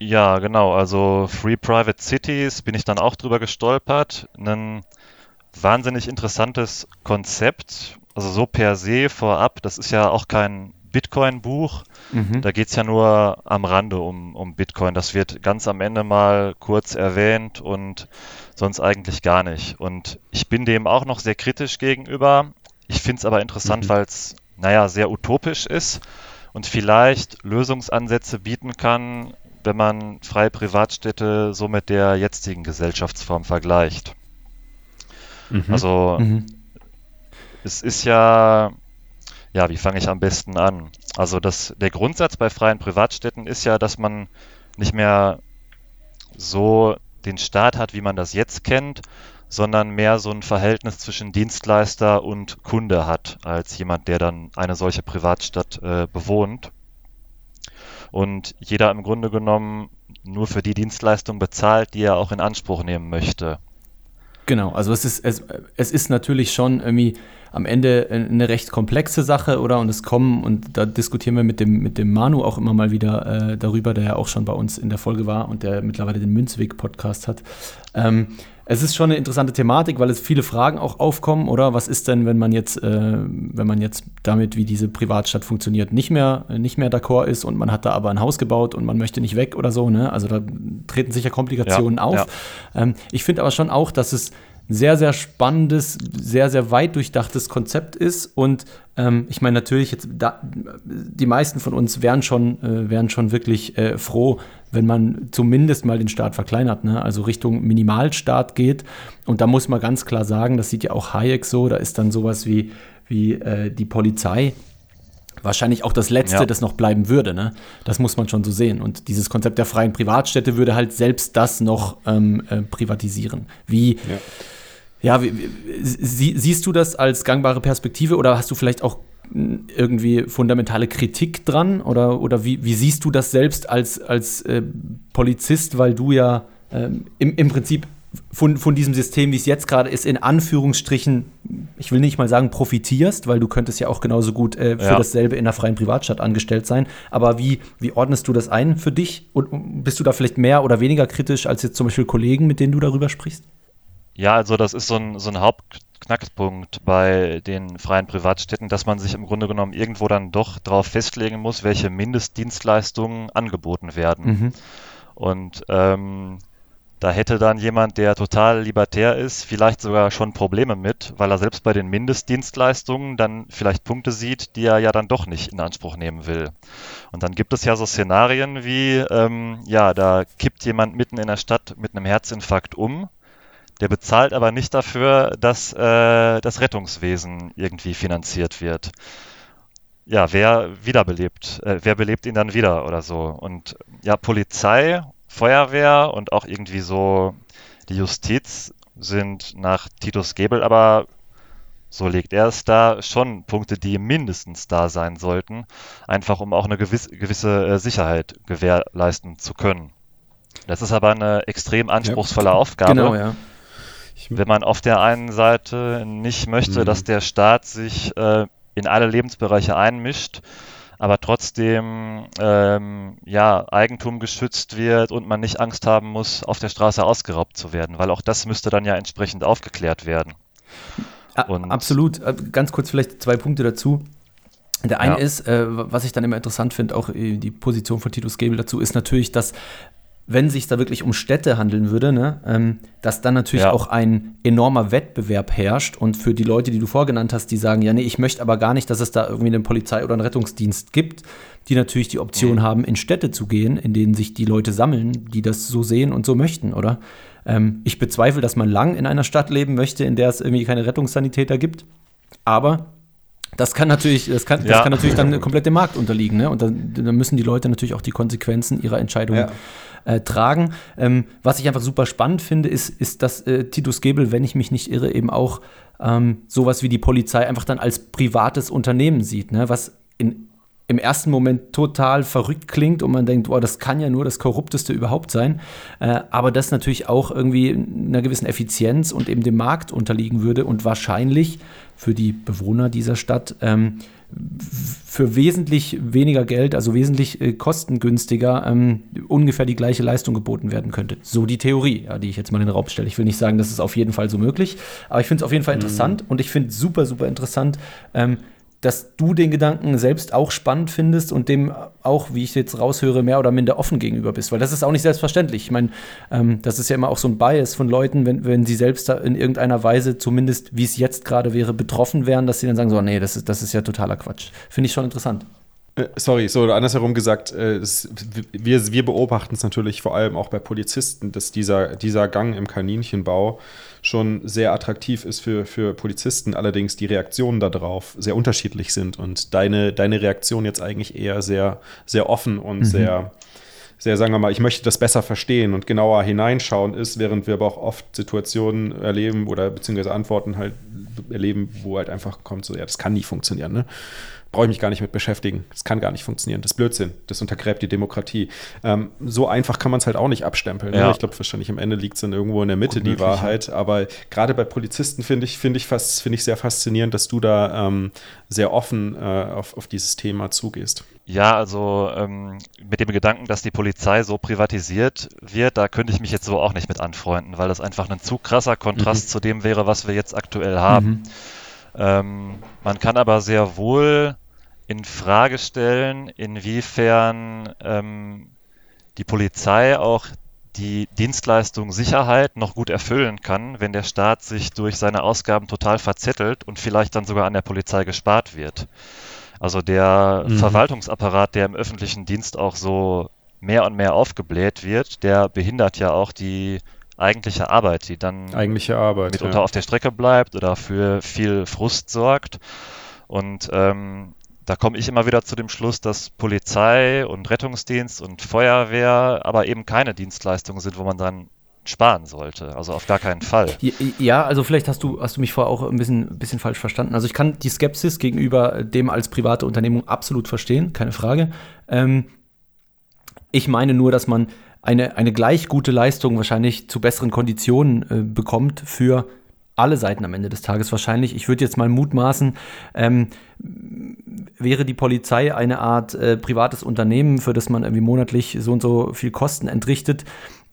Ja, genau. Also Free Private Cities bin ich dann auch drüber gestolpert. Ein wahnsinnig interessantes Konzept. Also so per se vorab, das ist ja auch kein Bitcoin-Buch. Mhm. Da geht es ja nur am Rande um, um Bitcoin. Das wird ganz am Ende mal kurz erwähnt und sonst eigentlich gar nicht. Und ich bin dem auch noch sehr kritisch gegenüber. Ich finde es aber interessant, mhm. weil es, naja, sehr utopisch ist und vielleicht Lösungsansätze bieten kann, wenn man freie Privatstädte so mit der jetzigen Gesellschaftsform vergleicht. Mhm. Also mhm. es ist ja, ja, wie fange ich am besten an? Also das, der Grundsatz bei freien Privatstädten ist ja, dass man nicht mehr so den Staat hat, wie man das jetzt kennt, sondern mehr so ein Verhältnis zwischen Dienstleister und Kunde hat, als jemand, der dann eine solche Privatstadt äh, bewohnt. Und jeder im Grunde genommen nur für die Dienstleistung bezahlt, die er auch in Anspruch nehmen möchte. Genau, also es ist, es, es ist natürlich schon irgendwie am Ende eine recht komplexe Sache, oder? Und es kommen, und da diskutieren wir mit dem, mit dem Manu auch immer mal wieder äh, darüber, der ja auch schon bei uns in der Folge war und der mittlerweile den Münzweg-Podcast hat. Ähm, es ist schon eine interessante Thematik, weil es viele Fragen auch aufkommen, oder? Was ist denn, wenn man jetzt, äh, wenn man jetzt damit, wie diese Privatstadt funktioniert, nicht mehr, nicht mehr d'accord ist und man hat da aber ein Haus gebaut und man möchte nicht weg oder so, ne? Also da treten sicher Komplikationen ja, auf. Ja. Ähm, ich finde aber schon auch, dass es sehr, sehr spannendes, sehr, sehr weit durchdachtes Konzept ist. Und ähm, ich meine, natürlich, jetzt da, die meisten von uns wären schon, äh, wären schon wirklich äh, froh, wenn man zumindest mal den Staat verkleinert, ne? also Richtung Minimalstaat geht. Und da muss man ganz klar sagen, das sieht ja auch Hayek so, da ist dann sowas wie, wie äh, die Polizei wahrscheinlich auch das Letzte, ja. das noch bleiben würde. Ne? Das muss man schon so sehen. Und dieses Konzept der freien Privatstädte würde halt selbst das noch ähm, äh, privatisieren. Wie ja ja, wie, sie, siehst du das als gangbare Perspektive oder hast du vielleicht auch irgendwie fundamentale Kritik dran? Oder, oder wie, wie siehst du das selbst als, als äh, Polizist, weil du ja ähm, im, im Prinzip von, von diesem System, wie es jetzt gerade ist, in Anführungsstrichen, ich will nicht mal sagen profitierst, weil du könntest ja auch genauso gut äh, für ja. dasselbe in einer freien Privatstadt angestellt sein. Aber wie, wie ordnest du das ein für dich? Und bist du da vielleicht mehr oder weniger kritisch als jetzt zum Beispiel Kollegen, mit denen du darüber sprichst? Ja, also das ist so ein, so ein Hauptknackpunkt bei den freien Privatstädten, dass man sich im Grunde genommen irgendwo dann doch darauf festlegen muss, welche Mindestdienstleistungen angeboten werden. Mhm. Und ähm, da hätte dann jemand, der total libertär ist, vielleicht sogar schon Probleme mit, weil er selbst bei den Mindestdienstleistungen dann vielleicht Punkte sieht, die er ja dann doch nicht in Anspruch nehmen will. Und dann gibt es ja so Szenarien wie, ähm, ja, da kippt jemand mitten in der Stadt mit einem Herzinfarkt um der bezahlt aber nicht dafür, dass äh, das Rettungswesen irgendwie finanziert wird. Ja, wer wiederbelebt? Äh, wer belebt ihn dann wieder oder so? Und ja, Polizei, Feuerwehr und auch irgendwie so die Justiz sind nach Titus Gebel aber so legt er es da, schon Punkte, die mindestens da sein sollten, einfach um auch eine gewisse, gewisse äh, Sicherheit gewährleisten zu können. Das ist aber eine extrem anspruchsvolle ja, Aufgabe. Genau, ja wenn man auf der einen Seite nicht möchte, mhm. dass der Staat sich äh, in alle Lebensbereiche einmischt, aber trotzdem ähm, ja, Eigentum geschützt wird und man nicht Angst haben muss, auf der Straße ausgeraubt zu werden, weil auch das müsste dann ja entsprechend aufgeklärt werden. Und Absolut. Äh, ganz kurz vielleicht zwei Punkte dazu. Der eine ja. ist, äh, was ich dann immer interessant finde, auch äh, die Position von Titus Gebel dazu, ist natürlich, dass wenn sich da wirklich um Städte handeln würde, ne, ähm, dass dann natürlich ja. auch ein enormer Wettbewerb herrscht und für die Leute, die du vorgenannt hast, die sagen, ja, nee, ich möchte aber gar nicht, dass es da irgendwie eine Polizei oder einen Rettungsdienst gibt, die natürlich die Option mhm. haben, in Städte zu gehen, in denen sich die Leute sammeln, die das so sehen und so möchten, oder? Ähm, ich bezweifle, dass man lang in einer Stadt leben möchte, in der es irgendwie keine Rettungssanitäter gibt, aber das kann natürlich, das kann, ja. das kann natürlich dann komplett dem Markt unterliegen, ne? Und dann, dann, müssen die Leute natürlich auch die Konsequenzen ihrer Entscheidung ja äh, tragen. Ähm, was ich einfach super spannend finde, ist, ist dass äh, Titus Gebel, wenn ich mich nicht irre, eben auch ähm, sowas wie die Polizei einfach dann als privates Unternehmen sieht, ne? was in, im ersten Moment total verrückt klingt und man denkt, boah, das kann ja nur das Korrupteste überhaupt sein, äh, aber das natürlich auch irgendwie einer gewissen Effizienz und eben dem Markt unterliegen würde und wahrscheinlich für die Bewohner dieser Stadt ähm, für wesentlich weniger Geld, also wesentlich äh, kostengünstiger, ähm, ungefähr die gleiche Leistung geboten werden könnte. So die Theorie, ja, die ich jetzt mal in den Raum stelle. Ich will nicht sagen, das ist auf jeden Fall so möglich, aber ich finde es auf jeden Fall mhm. interessant mhm. und ich finde es super, super interessant, ähm, dass du den Gedanken selbst auch spannend findest und dem auch, wie ich jetzt raushöre, mehr oder minder offen gegenüber bist. Weil das ist auch nicht selbstverständlich. Ich meine, ähm, das ist ja immer auch so ein Bias von Leuten, wenn, wenn sie selbst in irgendeiner Weise, zumindest wie es jetzt gerade wäre, betroffen wären, dass sie dann sagen: so, nee, das ist, das ist ja totaler Quatsch. Finde ich schon interessant. Äh, sorry, so andersherum gesagt, äh, wir, wir beobachten es natürlich vor allem auch bei Polizisten, dass dieser, dieser Gang im Kaninchenbau schon sehr attraktiv ist für, für Polizisten, allerdings die Reaktionen darauf sehr unterschiedlich sind und deine, deine Reaktion jetzt eigentlich eher sehr, sehr offen und mhm. sehr, sehr, sagen wir mal, ich möchte das besser verstehen und genauer hineinschauen ist, während wir aber auch oft Situationen erleben oder beziehungsweise Antworten halt erleben, wo halt einfach kommt, so, ja, das kann nie funktionieren, ne? Brauche ich mich gar nicht mit beschäftigen. Das kann gar nicht funktionieren. Das ist Blödsinn. Das untergräbt die Demokratie. Ähm, so einfach kann man es halt auch nicht abstempeln. Ne? Ja. Ne? Ich glaube, wahrscheinlich am Ende liegt es dann irgendwo in der Mitte, die Wahrheit. Aber gerade bei Polizisten finde ich, find ich, find ich sehr faszinierend, dass du da ähm, sehr offen äh, auf, auf dieses Thema zugehst. Ja, also ähm, mit dem Gedanken, dass die Polizei so privatisiert wird, da könnte ich mich jetzt so auch nicht mit anfreunden, weil das einfach ein zu krasser Kontrast mhm. zu dem wäre, was wir jetzt aktuell haben. Mhm. Ähm, man kann aber sehr wohl in Frage stellen, inwiefern ähm, die Polizei auch die Dienstleistung Sicherheit noch gut erfüllen kann, wenn der Staat sich durch seine Ausgaben total verzettelt und vielleicht dann sogar an der Polizei gespart wird. Also der mhm. Verwaltungsapparat, der im öffentlichen Dienst auch so mehr und mehr aufgebläht wird, der behindert ja auch die eigentliche Arbeit, die dann eigentliche Arbeit, mitunter ja. auf der Strecke bleibt oder für viel Frust sorgt. Und ähm, da komme ich immer wieder zu dem Schluss, dass Polizei und Rettungsdienst und Feuerwehr aber eben keine Dienstleistungen sind, wo man dann sparen sollte. Also auf gar keinen Fall. Ja, also vielleicht hast du, hast du mich vorher auch ein bisschen, ein bisschen falsch verstanden. Also ich kann die Skepsis gegenüber dem als private Unternehmung absolut verstehen, keine Frage. Ähm, ich meine nur, dass man eine, eine gleich gute Leistung wahrscheinlich zu besseren Konditionen äh, bekommt für alle Seiten am Ende des Tages wahrscheinlich. Ich würde jetzt mal mutmaßen, ähm, wäre die Polizei eine Art äh, privates Unternehmen, für das man irgendwie monatlich so und so viel Kosten entrichtet,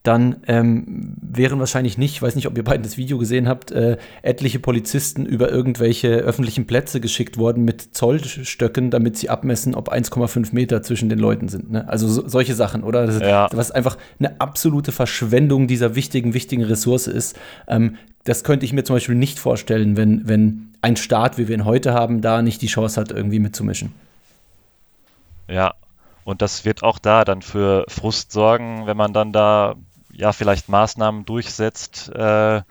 dann ähm, wären wahrscheinlich nicht, ich weiß nicht, ob ihr beiden das Video gesehen habt, äh, etliche Polizisten über irgendwelche öffentlichen Plätze geschickt worden mit Zollstöcken, damit sie abmessen, ob 1,5 Meter zwischen den Leuten sind. Ne? Also so, solche Sachen, oder? Das, ja. Was einfach eine absolute Verschwendung dieser wichtigen, wichtigen Ressource ist. Ähm, das könnte ich mir zum Beispiel nicht vorstellen, wenn, wenn ein Staat, wie wir ihn heute haben, da nicht die Chance hat, irgendwie mitzumischen. Ja, und das wird auch da dann für Frust sorgen, wenn man dann da ja vielleicht Maßnahmen durchsetzt, äh,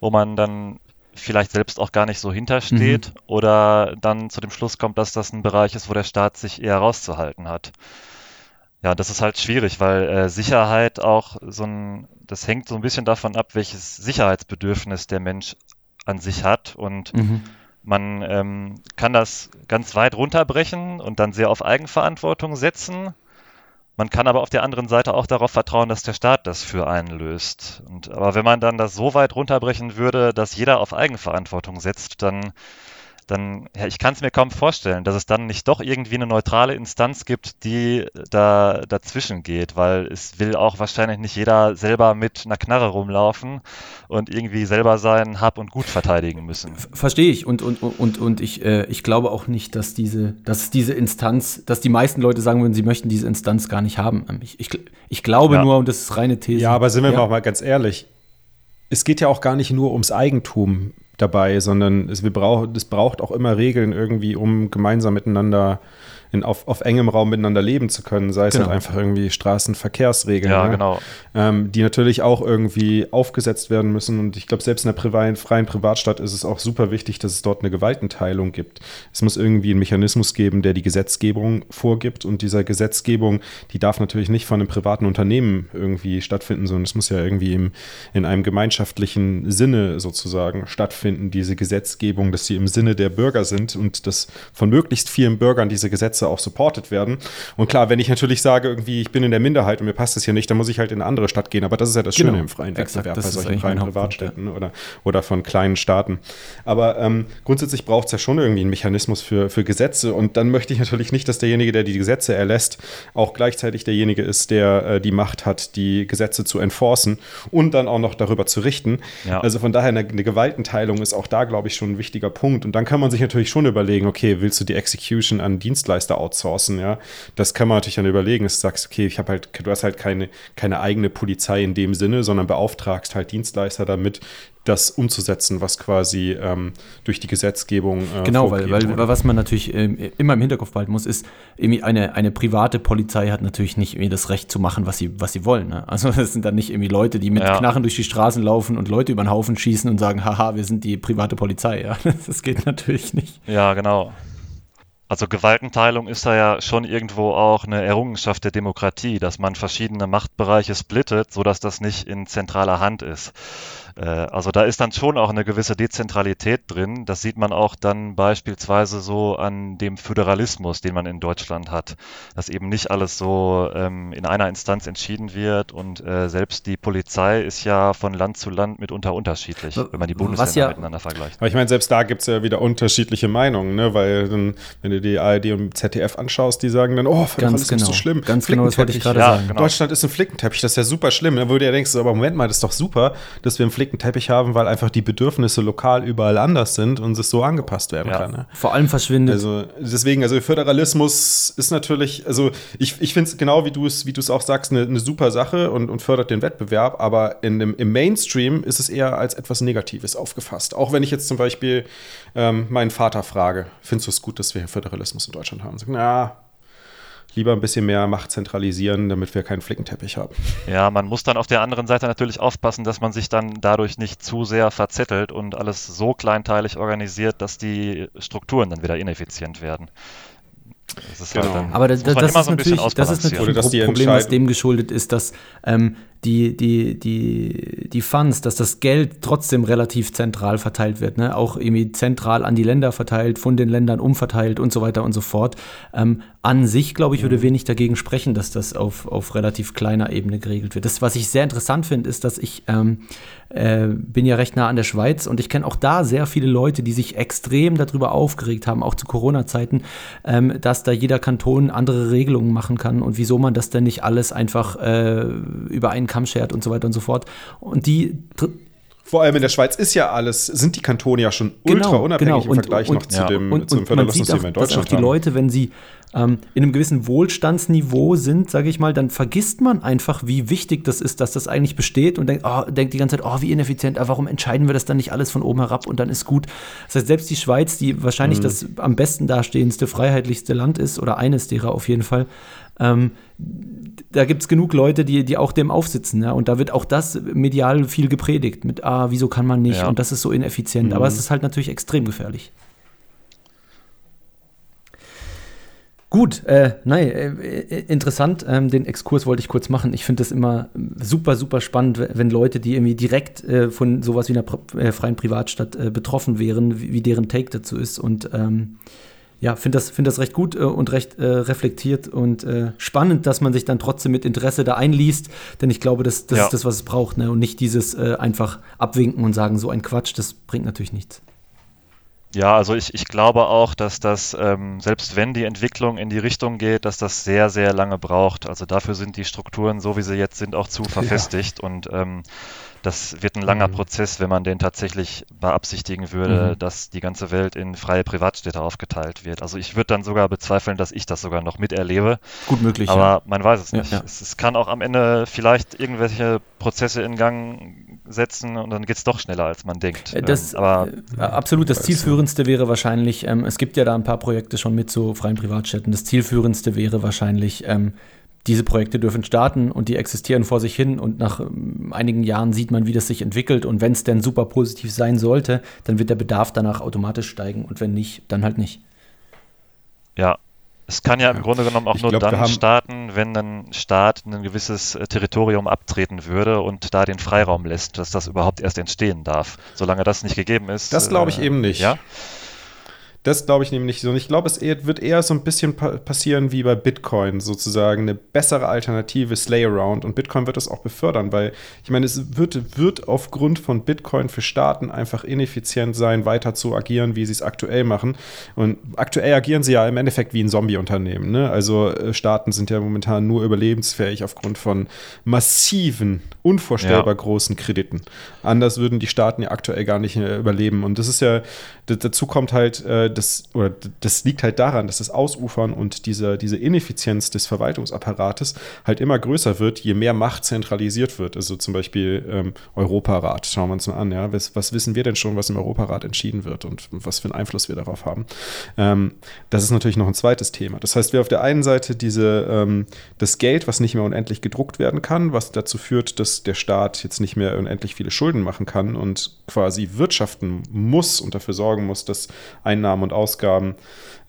wo man dann vielleicht selbst auch gar nicht so hintersteht mhm. oder dann zu dem Schluss kommt, dass das ein Bereich ist, wo der Staat sich eher rauszuhalten hat. Ja, das ist halt schwierig, weil äh, Sicherheit auch so ein, das hängt so ein bisschen davon ab, welches Sicherheitsbedürfnis der Mensch an sich hat und mhm. man ähm, kann das ganz weit runterbrechen und dann sehr auf Eigenverantwortung setzen man kann aber auf der anderen Seite auch darauf vertrauen, dass der Staat das für einen löst. Und, aber wenn man dann das so weit runterbrechen würde, dass jeder auf Eigenverantwortung setzt, dann dann, ja, ich kann es mir kaum vorstellen, dass es dann nicht doch irgendwie eine neutrale Instanz gibt, die da dazwischen geht, weil es will auch wahrscheinlich nicht jeder selber mit einer Knarre rumlaufen und irgendwie selber sein Hab und Gut verteidigen müssen. Verstehe ich und, und, und, und ich, äh, ich glaube auch nicht, dass diese, dass diese Instanz, dass die meisten Leute sagen würden, sie möchten diese Instanz gar nicht haben. Ich, ich, ich glaube ja. nur, und das ist reine These. Ja, aber sind wir ja. auch mal ganz ehrlich, es geht ja auch gar nicht nur ums Eigentum dabei, sondern es, wir brauch, es braucht auch immer Regeln irgendwie, um gemeinsam miteinander in, auf, auf engem Raum miteinander leben zu können, sei es genau. halt einfach irgendwie Straßenverkehrsregeln, ja, ne? genau. ähm, die natürlich auch irgendwie aufgesetzt werden müssen. Und ich glaube, selbst in der freien, freien Privatstadt ist es auch super wichtig, dass es dort eine Gewaltenteilung gibt. Es muss irgendwie einen Mechanismus geben, der die Gesetzgebung vorgibt. Und dieser Gesetzgebung, die darf natürlich nicht von einem privaten Unternehmen irgendwie stattfinden, sondern es muss ja irgendwie im, in einem gemeinschaftlichen Sinne sozusagen stattfinden, diese Gesetzgebung, dass sie im Sinne der Bürger sind und dass von möglichst vielen Bürgern diese Gesetze Gesetze auch supported werden. Und klar, wenn ich natürlich sage, irgendwie, ich bin in der Minderheit und mir passt das hier nicht, dann muss ich halt in eine andere Stadt gehen. Aber das ist ja das Schöne genau. im freien Wettbewerb bei solchen freien Privatstädten oder, oder von kleinen Staaten. Aber ähm, grundsätzlich braucht es ja schon irgendwie einen Mechanismus für, für Gesetze. Und dann möchte ich natürlich nicht, dass derjenige, der die Gesetze erlässt, auch gleichzeitig derjenige ist, der äh, die Macht hat, die Gesetze zu enforcen und dann auch noch darüber zu richten. Ja. Also von daher eine, eine Gewaltenteilung ist auch da, glaube ich, schon ein wichtiger Punkt. Und dann kann man sich natürlich schon überlegen, okay, willst du die Execution an Dienstleister Dienstleister outsourcen, ja. Das kann man natürlich dann überlegen, dass du sagst, okay, ich habe halt, du hast halt keine, keine eigene Polizei in dem Sinne, sondern beauftragst halt Dienstleister damit, das umzusetzen, was quasi ähm, durch die Gesetzgebung äh, Genau, weil, weil, was man natürlich äh, immer im Hinterkopf behalten muss, ist, irgendwie eine, eine private Polizei hat natürlich nicht irgendwie das Recht zu machen, was sie, was sie wollen. Ne? Also <laughs> das sind dann nicht irgendwie Leute, die mit ja. Knarren durch die Straßen laufen und Leute über den Haufen schießen und sagen, haha, wir sind die private Polizei. Ja? <laughs> Das geht natürlich nicht. Ja, genau. Also Gewaltenteilung ist da ja schon irgendwo auch eine Errungenschaft der Demokratie, dass man verschiedene Machtbereiche splittet, sodass das nicht in zentraler Hand ist. Äh, also da ist dann schon auch eine gewisse Dezentralität drin. Das sieht man auch dann beispielsweise so an dem Föderalismus, den man in Deutschland hat, dass eben nicht alles so ähm, in einer Instanz entschieden wird und äh, selbst die Polizei ist ja von Land zu Land mitunter unterschiedlich, wenn man die Bundesländer ja, miteinander vergleicht. Aber ich meine, selbst da gibt es ja wieder unterschiedliche Meinungen, ne? weil dann, wenn du die ARD und ZDF anschaust, die sagen dann, oh, Föderalismus genau. ist so schlimm. Ganz genau, das wollte ich gerade ja, sagen. Genau. Deutschland ist ein Flickenteppich, das ist ja super schlimm. Wo du ja denkst, aber Moment mal, das ist doch super, dass wir einen Flickenteppich haben, weil einfach die Bedürfnisse lokal überall anders sind und es so angepasst werden ja. kann. Ne? Vor allem verschwindet. Also deswegen, also Föderalismus ist natürlich, also ich, ich finde es genau wie du es, wie du es auch sagst, eine, eine super Sache und, und fördert den Wettbewerb, aber in dem, im Mainstream ist es eher als etwas Negatives aufgefasst. Auch wenn ich jetzt zum Beispiel ähm, meinen Vater frage, findest du es gut, dass wir Föderalismus in Deutschland haben? Sag, na, lieber ein bisschen mehr Macht zentralisieren, damit wir keinen Flickenteppich haben. Ja, man muss dann auf der anderen Seite natürlich aufpassen, dass man sich dann dadurch nicht zu sehr verzettelt und alles so kleinteilig organisiert, dass die Strukturen dann wieder ineffizient werden. Das genau. halt dann, Aber das, das, das, ist so natürlich, das, ist natürlich, ein Problem, was dem geschuldet ist, dass ähm, die, die, die, die Funds, dass das Geld trotzdem relativ zentral verteilt wird, ne? auch irgendwie zentral an die Länder verteilt, von den Ländern umverteilt und so weiter und so fort. Ähm, an sich, glaube ich, würde mhm. wenig dagegen sprechen, dass das auf, auf relativ kleiner Ebene geregelt wird. Das, was ich sehr interessant finde, ist, dass ich ähm, äh, bin ja recht nah an der Schweiz und ich kenne auch da sehr viele Leute, die sich extrem darüber aufgeregt haben, auch zu Corona-Zeiten, ähm, dass da jeder Kanton andere Regelungen machen kann und wieso man das denn nicht alles einfach äh, über einen Schert und so weiter und so fort. Und die vor allem in der Schweiz ist ja alles, sind die Kantone ja schon ultra genau, unabhängig genau. im Vergleich und, noch zu ja. dem, und, zum Föderalismussystem in Deutschland. Dass auch die haben. Leute, wenn sie ähm, in einem gewissen Wohlstandsniveau sind, sage ich mal, dann vergisst man einfach, wie wichtig das ist, dass das eigentlich besteht und denkt, oh, denkt die ganze Zeit, oh, wie ineffizient, ah, warum entscheiden wir das dann nicht alles von oben herab und dann ist gut. Das heißt, selbst die Schweiz, die wahrscheinlich mhm. das am besten dastehendste, freiheitlichste Land ist oder eines derer auf jeden Fall, ähm, da gibt es genug Leute, die, die auch dem aufsitzen. Ja? Und da wird auch das medial viel gepredigt mit, ah, wieso kann man nicht? Ja. Und das ist so ineffizient. Mhm. Aber es ist halt natürlich extrem gefährlich. Gut, äh, nein, äh, äh, interessant. Ähm, den Exkurs wollte ich kurz machen. Ich finde das immer super, super spannend, wenn Leute, die irgendwie direkt äh, von sowas wie einer äh, freien Privatstadt äh, betroffen wären, wie, wie, deren Take dazu ist. Und ähm, ja, finde das, find das recht gut äh, und recht äh, reflektiert und äh, spannend, dass man sich dann trotzdem mit Interesse da einliest, denn ich glaube, das, das ja. ist das, was es braucht, ne? und nicht dieses äh, einfach abwinken und sagen, so ein Quatsch, das bringt natürlich nichts. Ja, also ich, ich glaube auch, dass das, ähm, selbst wenn die Entwicklung in die Richtung geht, dass das sehr, sehr lange braucht. Also dafür sind die Strukturen, so wie sie jetzt sind, auch zu <laughs> verfestigt. Ja. Und ähm, das wird ein langer mhm. Prozess, wenn man den tatsächlich beabsichtigen würde, mhm. dass die ganze Welt in freie Privatstädte aufgeteilt wird. Also ich würde dann sogar bezweifeln, dass ich das sogar noch miterlebe. Gut möglich. Aber ja. man weiß es nicht. Ja, ja. Es, es, kann auch am Ende vielleicht irgendwelche Prozesse in Gang setzen und dann geht es doch schneller, als man denkt. Äh, das, ähm, aber äh, absolut das Zielführendste wäre wahrscheinlich, ähm, es gibt ja da ein paar Projekte schon mit so freien Privatstädten. Das Zielführendste wäre wahrscheinlich ähm, diese Projekte dürfen starten und die existieren vor sich hin und nach ähm, einigen Jahren sieht man, wie das sich entwickelt und wenn es denn super positiv sein sollte, dann wird der Bedarf danach automatisch steigen und wenn nicht, dann halt nicht. Ja, es kann ja im Grunde genommen auch ich nur glaub, dann starten, wenn ein Staat ein gewisses äh, Territorium abtreten würde und da den Freiraum lässt, dass das überhaupt erst entstehen darf. Solange das nicht gegeben ist. Das glaube ich äh, eben nicht. Ja? Das glaube ich nämlich nicht so. Und ich glaube, es wird eher so ein bisschen pa passieren wie bei Bitcoin, sozusagen eine bessere Alternative Slay Around. Und Bitcoin wird das auch befördern, weil ich meine, es wird, wird aufgrund von Bitcoin für Staaten einfach ineffizient sein, weiter zu agieren, wie sie es aktuell machen. Und aktuell agieren sie ja im Endeffekt wie ein Zombie-Unternehmen. Ne? Also äh, Staaten sind ja momentan nur überlebensfähig aufgrund von massiven, unvorstellbar ja. großen Krediten. Anders würden die Staaten ja aktuell gar nicht äh, überleben. Und das ist ja, dazu kommt halt, äh, das, oder das liegt halt daran, dass das Ausufern und diese, diese Ineffizienz des Verwaltungsapparates halt immer größer wird, je mehr Macht zentralisiert wird. Also zum Beispiel ähm, Europarat, schauen wir uns mal an, ja. Was, was, wissen wir denn schon, was im Europarat entschieden wird und was für einen Einfluss wir darauf haben? Ähm, das ist natürlich noch ein zweites Thema. Das heißt, wir auf der einen Seite diese, ähm, das Geld, was nicht mehr unendlich gedruckt werden kann, was dazu führt, dass der Staat jetzt nicht mehr unendlich viele Schulden machen kann und quasi wirtschaften muss und dafür sorgen muss, dass Einnahmen und Ausgaben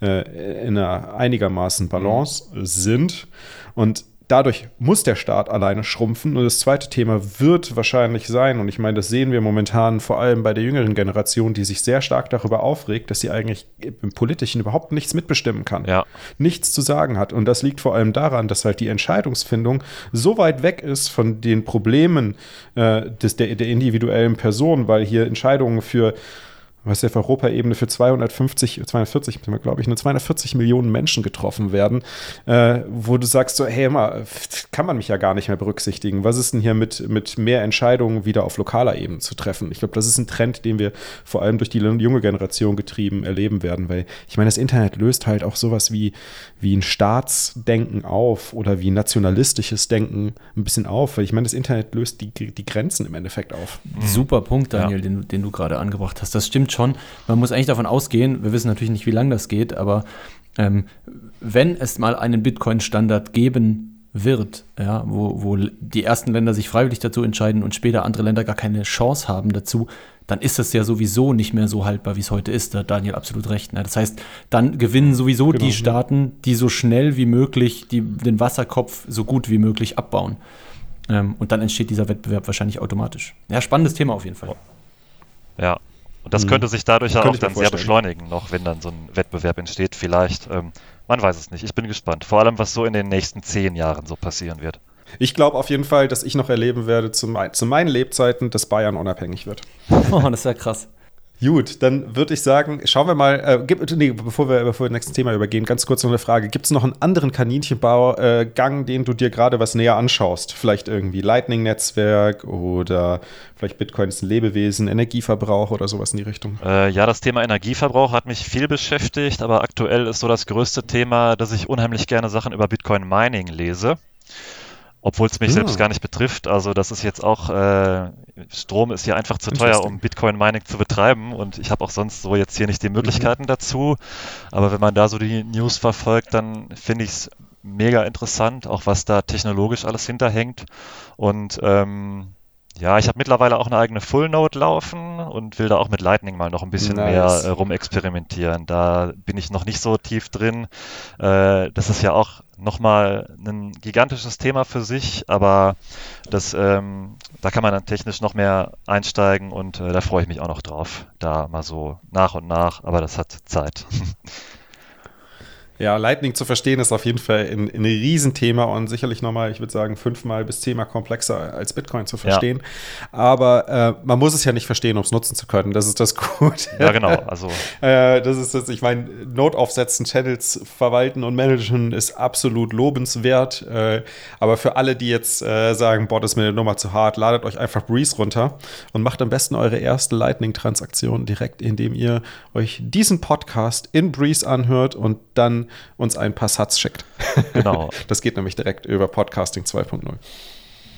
äh, in einer einigermaßen Balance sind. Und dadurch muss der Staat alleine schrumpfen. Und das zweite Thema wird wahrscheinlich sein, und ich meine, das sehen wir momentan vor allem bei der jüngeren Generation, die sich sehr stark darüber aufregt, dass sie eigentlich im Politischen überhaupt nichts mitbestimmen kann, ja. nichts zu sagen hat. Und das liegt vor allem daran, dass halt die Entscheidungsfindung so weit weg ist von den Problemen äh, des, der, der individuellen Person, weil hier Entscheidungen für was ja auf Europaebene für 250, 240, glaube ich, nur 240 Millionen Menschen getroffen werden, äh, wo du sagst so, hey, mal, kann man mich ja gar nicht mehr berücksichtigen. Was ist denn hier mit, mit mehr Entscheidungen wieder auf lokaler Ebene zu treffen? Ich glaube, das ist ein Trend, den wir vor allem durch die junge Generation getrieben erleben werden, weil ich meine, das Internet löst halt auch sowas wie, wie ein Staatsdenken auf oder wie nationalistisches Denken ein bisschen auf, weil ich meine, das Internet löst die, die Grenzen im Endeffekt auf. Super Punkt, Daniel, ja. den, den du gerade angebracht hast. Das stimmt schon. Man muss eigentlich davon ausgehen, wir wissen natürlich nicht, wie lange das geht, aber ähm, wenn es mal einen Bitcoin-Standard geben wird, ja, wo, wo die ersten Länder sich freiwillig dazu entscheiden und später andere Länder gar keine Chance haben dazu, dann ist das ja sowieso nicht mehr so haltbar, wie es heute ist. Da hat Daniel absolut recht. Ne? Das heißt, dann gewinnen sowieso genau. die Staaten, die so schnell wie möglich die, den Wasserkopf so gut wie möglich abbauen. Ähm, und dann entsteht dieser Wettbewerb wahrscheinlich automatisch. Ja, spannendes Thema auf jeden Fall. Ja, und das mhm. könnte sich dadurch ja auch dann sehr beschleunigen, noch wenn dann so ein Wettbewerb entsteht, vielleicht. Ähm, man weiß es nicht. Ich bin gespannt. Vor allem, was so in den nächsten zehn Jahren so passieren wird. Ich glaube auf jeden Fall, dass ich noch erleben werde zu, mein, zu meinen Lebzeiten, dass Bayern unabhängig wird. <laughs> Oh, das ist ja krass. Gut, dann würde ich sagen, schauen wir mal, äh, gibt, nee, bevor wir, bevor wir das nächste Thema übergehen, ganz kurz noch eine Frage. Gibt es noch einen anderen Kaninchenbaugang, äh, den du dir gerade was näher anschaust? Vielleicht irgendwie Lightning-Netzwerk oder vielleicht Bitcoin ist ein Lebewesen, Energieverbrauch oder sowas in die Richtung? Äh, ja, das Thema Energieverbrauch hat mich viel beschäftigt, aber aktuell ist so das größte Thema, dass ich unheimlich gerne Sachen über Bitcoin Mining lese obwohl es mich ja. selbst ah. gar nicht betrifft. Also das ist jetzt auch, äh, Strom ist hier einfach zu teuer, um Bitcoin-Mining zu betreiben und ich habe auch sonst so jetzt hier nicht die Möglichkeiten mhm. dazu. Aber wenn man da so die News verfolgt, dann finde ich es mega interessant, auch was da technologisch alles hinterhängt. Und ähm, ja, ich habe mittlerweile auch eine eigene Full Node laufen und will da auch mit Lightning mal noch ein bisschen nice. mehr äh, rumexperimentieren. Da bin ich noch nicht so tief drin. Äh, das ist ja auch nochmal ein gigantisches Thema für sich, aber das, ähm, da kann man dann technisch noch mehr einsteigen und äh, da freue ich mich auch noch drauf. Da mal so nach und nach, aber das hat Zeit. <laughs> Ja, Lightning zu verstehen ist auf jeden Fall ein, ein Riesenthema und sicherlich nochmal, ich würde sagen, fünfmal bis zehnmal komplexer als Bitcoin zu verstehen. Ja. Aber äh, man muss es ja nicht verstehen, um es nutzen zu können. Das ist das <laughs> Gute. Ja, genau. Also. äh, das ist das, ich meine, Note aufsetzen, Channels verwalten und managen ist absolut lobenswert. Äh, aber für alle, die jetzt äh, sagen, boah, das ist mir eine Nummer zu hart, ladet euch einfach Breeze runter und macht am besten eure erste Lightning-Transaktion direkt, indem ihr euch diesen Podcast in Breeze anhört und dann uns ein paar Satz schickt. Genau. <laughs> Das geht nämlich direkt über Podcasting 2.0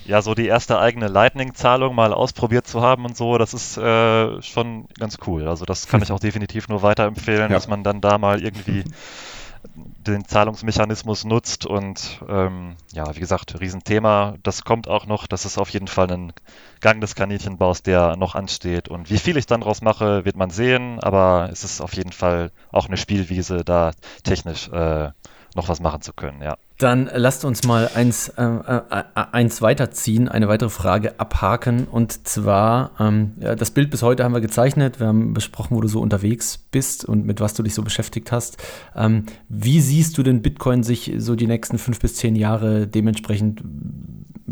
ja, so die erste eigene Lightning-Zahlung mal ausprobiert zu haben und so, das ist äh, schon ganz cool. Also das kann <laughs> ich auch definitiv nur weiterempfehlen, ja. dass man dann da mal irgendwie <laughs> den Zahlungsmechanismus nutzt und ähm, ja, wie gesagt, Riesenthema. Das kommt auch noch, das ist auf jeden Fall ein Gang des Kaninchenbaus, der noch ansteht. Und wie viel ich dann draus mache, wird man sehen, aber es ist auf jeden Fall auch eine Spielwiese, da technisch äh, noch was machen zu können, ja. Dann lasst uns mal eins, äh, äh, eins weiterziehen, eine weitere Frage abhaken. Und zwar, ähm, ja, das Bild bis heute haben wir gezeichnet. Wir haben besprochen, wo du so unterwegs bist und mit was du dich so beschäftigt hast. Ähm, wie siehst du denn Bitcoin sich so die nächsten fünf bis zehn Jahre dementsprechend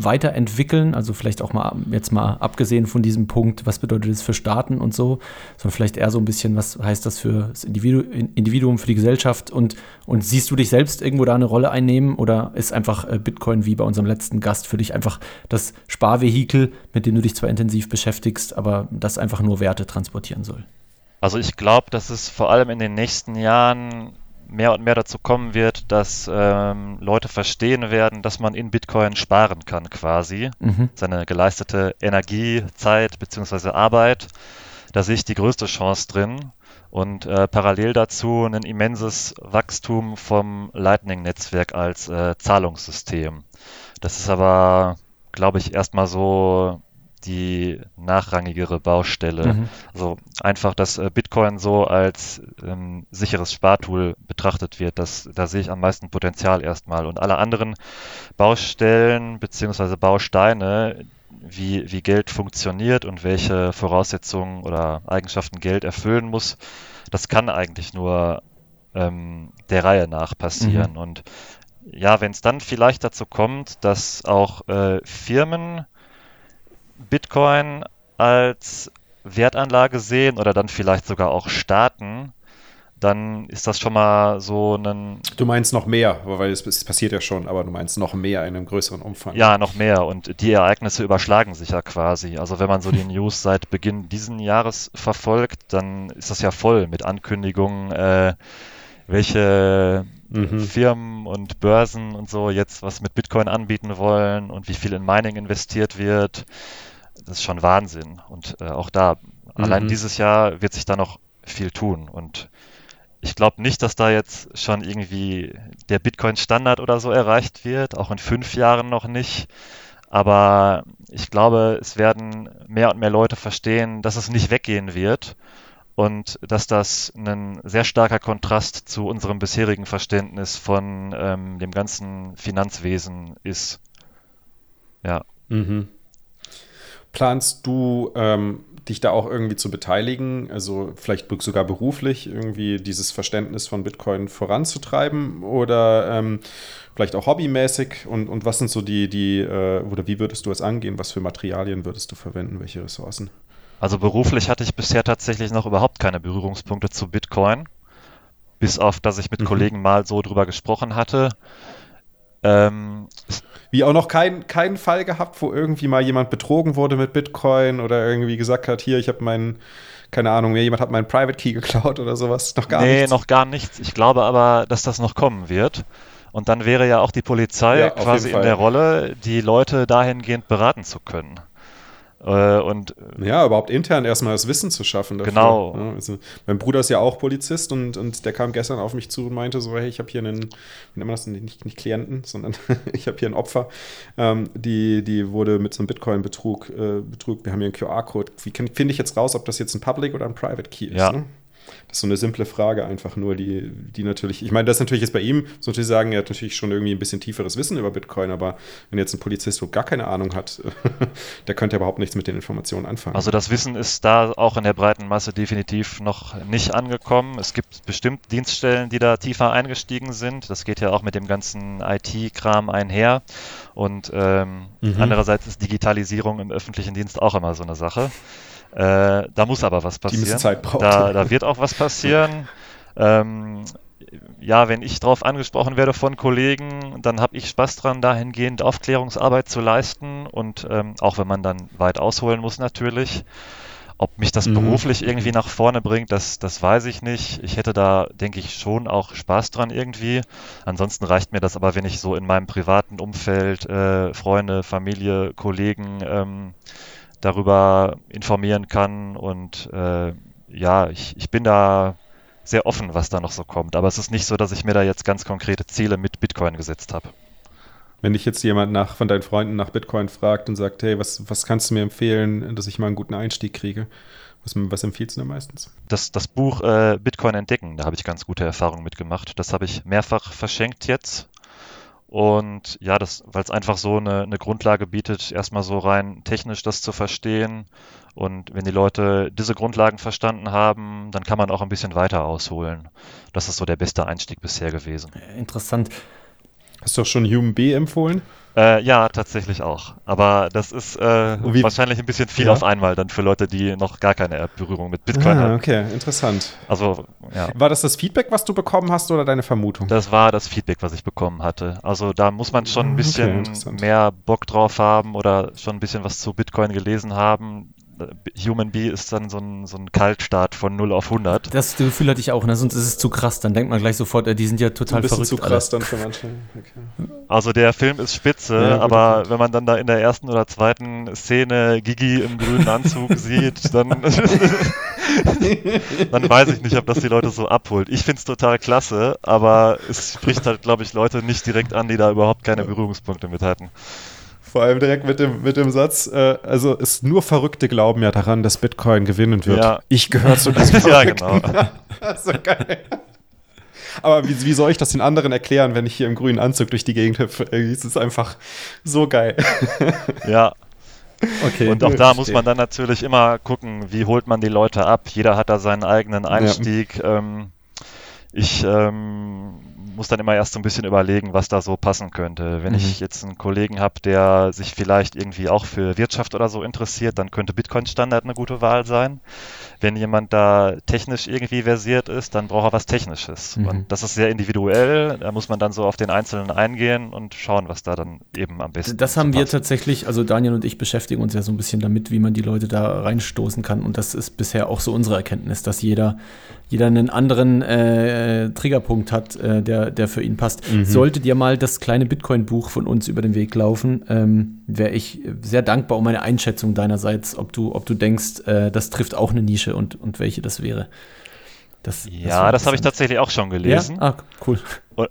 weiterentwickeln? Also vielleicht auch mal jetzt mal abgesehen von diesem Punkt, was bedeutet das für Staaten und so, sondern vielleicht eher so ein bisschen, was heißt das für das Individuum, für die Gesellschaft und, und siehst du dich selbst irgendwo da eine Rolle einnehmen? Oder ist einfach äh, Bitcoin wie bei unserem letzten Gast für dich einfach das Sparvehikel, mit dem du dich zwar intensiv beschäftigst, aber das einfach nur Werte transportieren soll? Also ich glaube, dass es vor allem in den nächsten Jahren mehr und mehr dazu kommen wird, dass ähm, Leute verstehen werden, dass man in Bitcoin sparen kann quasi. Mhm. Seine geleistete Energie, Zeit bzw. Arbeit. Da sehe ich die größte Chance drin und äh, parallel dazu ein immenses Wachstum vom Lightning-Netzwerk als äh, Zahlungssystem. Das ist aber, glaube ich, erstmal so die nachrangigere Baustelle. Mhm. Also einfach, dass äh, Bitcoin so als ähm, sicheres Spartool betrachtet wird, das, da sehe ich am meisten Potenzial erstmal. Und alle anderen Baustellen bzw. Bausteine, wie, wie Geld funktioniert und welche Voraussetzungen oder Eigenschaften Geld erfüllen muss, das kann eigentlich nur ähm, der Reihe nach passieren. Mhm. Und ja, wenn es dann vielleicht dazu kommt, dass auch äh, Firmen Bitcoin als Wertanlage sehen oder dann vielleicht sogar auch Staaten, dann ist das schon mal so ein. Du meinst noch mehr, weil es, es, passiert ja schon, aber du meinst noch mehr in einem größeren Umfang. Ja, noch mehr und die Ereignisse überschlagen sich ja quasi. Also wenn man so die News <laughs> seit Beginn diesen Jahres verfolgt, dann ist das ja voll mit Ankündigungen, äh, welche mhm. Firmen und Börsen und so jetzt was mit Bitcoin anbieten wollen und wie viel in Mining investiert wird. Das ist schon Wahnsinn. Und äh, auch da, mhm. allein dieses Jahr wird sich da noch viel tun und ich glaube nicht, dass da jetzt schon irgendwie der Bitcoin-Standard oder so erreicht wird, auch in fünf Jahren noch nicht. Aber ich glaube, es werden mehr und mehr Leute verstehen, dass es nicht weggehen wird und dass das ein sehr starker Kontrast zu unserem bisherigen Verständnis von ähm, dem ganzen Finanzwesen ist. Ja. Mhm. Planst du ähm, dich da auch irgendwie zu beteiligen, also vielleicht sogar beruflich irgendwie dieses Verständnis von Bitcoin voranzutreiben oder ähm, vielleicht auch hobbymäßig und, und was sind so die, die äh, oder wie würdest du es angehen, was für Materialien würdest du verwenden, welche Ressourcen? Also beruflich hatte ich bisher tatsächlich noch überhaupt keine Berührungspunkte zu Bitcoin, bis auf, dass ich mit mhm. Kollegen mal so drüber gesprochen hatte. Ähm, Wie auch noch keinen kein Fall gehabt, wo irgendwie mal jemand betrogen wurde mit Bitcoin oder irgendwie gesagt hat, hier, ich habe meinen, keine Ahnung, jemand hat meinen Private Key geklaut oder sowas. Noch gar nee, nichts. Noch gar nichts. Ich glaube aber, dass das noch kommen wird. Und dann wäre ja auch die Polizei ja, quasi in der Rolle, die Leute dahingehend beraten zu können. Äh, und, ja, überhaupt intern erstmal das Wissen zu schaffen. Dafür. Genau. Ja, also, mein Bruder ist ja auch Polizist und, und der kam gestern auf mich zu und meinte so, hey, ich habe hier einen, wie nennt man das, nicht, nicht Klienten, sondern <laughs> ich habe hier ein Opfer, ähm, die, die wurde mit so einem Bitcoin-Betrug, äh, Betrug, wir haben hier einen QR-Code. Wie finde ich jetzt raus, ob das jetzt ein Public oder ein Private Key ist? Ja. Ne? Das ist so eine simple Frage einfach nur, die, die natürlich, ich meine, das natürlich jetzt bei ihm, so natürlich sagen, er hat natürlich schon irgendwie ein bisschen tieferes Wissen über Bitcoin, aber wenn jetzt ein Polizist so gar keine Ahnung hat, <laughs> der könnte ja überhaupt nichts mit den Informationen anfangen. Also das Wissen ist da auch in der breiten Masse definitiv noch nicht angekommen. Es gibt bestimmt Dienststellen, die da tiefer eingestiegen sind. Das geht ja auch mit dem ganzen IT-Kram einher. Und ähm, mhm. andererseits ist Digitalisierung im öffentlichen Dienst auch immer so eine Sache. Äh, da muss aber was passieren. Die Zeit braucht. Da, da wird auch was passieren. <laughs> Ähm, ja, wenn ich darauf angesprochen werde von Kollegen, dann habe ich Spaß dran, dahingehend Aufklärungsarbeit zu leisten und ähm, auch wenn man dann weit ausholen muss natürlich. Ob mich das mhm. beruflich irgendwie nach vorne bringt, das, das weiß ich nicht. Ich hätte da, denke ich, schon auch Spaß dran irgendwie. Ansonsten reicht mir das aber, wenn ich so in meinem privaten Umfeld äh, Freunde, Familie, Kollegen ähm, darüber informieren kann. Und äh, ja, ich, ich bin da sehr offen, was da noch so kommt. Aber es ist nicht so, dass ich mir da jetzt ganz konkrete Ziele mit Bitcoin gesetzt habe. Wenn dich jetzt jemand nach, von deinen Freunden nach Bitcoin fragt und sagt, hey, was, was kannst du mir empfehlen, dass ich mal einen guten Einstieg kriege? Was, was empfiehlst du denn meistens? Das, das Buch äh, Bitcoin entdecken, da habe ich ganz gute Erfahrungen mitgemacht. Das habe ich mehrfach verschenkt jetzt. Und ja, das, weil es einfach so eine, eine Grundlage bietet, erstmal so rein technisch das zu verstehen. Und wenn die Leute diese Grundlagen verstanden haben, dann kann man auch ein bisschen weiter ausholen. Das ist so der beste Einstieg bisher gewesen. Interessant. Hast du auch schon Human B empfohlen? Äh, ja, tatsächlich auch. Aber das ist äh, wahrscheinlich ein bisschen viel ja. auf einmal dann für Leute, die noch gar keine Berührung mit Bitcoin ah, haben. Okay, interessant. Also, ja. War das das Feedback, was du bekommen hast oder deine Vermutung? Das war das Feedback, was ich bekommen hatte. Also da muss man schon ein ah, bisschen okay, mehr Bock drauf haben oder schon ein bisschen was zu Bitcoin gelesen haben. Human Bee ist dann so ein, so ein Kaltstart von 0 auf 100. Das Gefühl hatte ich auch, ne? sonst ist es zu krass. Dann denkt man gleich sofort, äh, die sind ja total ein verrückt. zu krass alle. dann für manche. Okay. Also der Film ist spitze, ja, aber gut. wenn man dann da in der ersten oder zweiten Szene Gigi im grünen Anzug <laughs> sieht, dann, <laughs> dann weiß ich nicht, ob das die Leute so abholt. Ich finde es total klasse, aber es spricht halt, glaube ich, Leute nicht direkt an, die da überhaupt keine Berührungspunkte mit hatten. Vor allem direkt mit dem, mit dem Satz, äh, also es nur Verrückte glauben ja daran, dass Bitcoin gewinnen wird. Ja. Ich gehöre zu diesen <laughs> Verrückten. <laughs> Ja, genau. so geil. Aber wie, wie, soll ich das den anderen erklären, wenn ich hier im grünen Anzug durch die Gegend hüpfe? Es ist einfach so geil. <laughs> Ja. Okay, und auch da muss man dann natürlich immer gucken, wie holt man die Leute ab. Jeder hat da seinen eigenen Einstieg. Ja. Ähm, ich ähm, muss dann immer erst so ein bisschen überlegen, was da so passen könnte. Wenn mhm. ich jetzt einen Kollegen habe, der sich vielleicht irgendwie auch für Wirtschaft oder so interessiert, dann könnte Bitcoin Standard eine gute Wahl sein. Wenn jemand da technisch irgendwie versiert ist, dann braucht er was Technisches. Mhm. Und das ist sehr individuell. Da muss man dann so auf den Einzelnen eingehen und schauen, was da dann eben am besten Das haben so wir tatsächlich, also Daniel und ich beschäftigen uns ja so ein bisschen damit, wie man die Leute da reinstoßen kann. Und das ist bisher auch so unsere Erkenntnis, dass jeder jeder einen anderen äh, Triggerpunkt hat, äh, der, der für ihn passt. Mhm. Sollte dir mal das kleine Bitcoin-Buch von uns über den Weg laufen, ähm, wäre ich sehr dankbar um eine Einschätzung deinerseits, ob du, ob du denkst, äh, das trifft auch eine Nische und, und welche das wäre. Das, ja, das, das habe ich tatsächlich auch schon gelesen. Ja? Ah, cool. Und,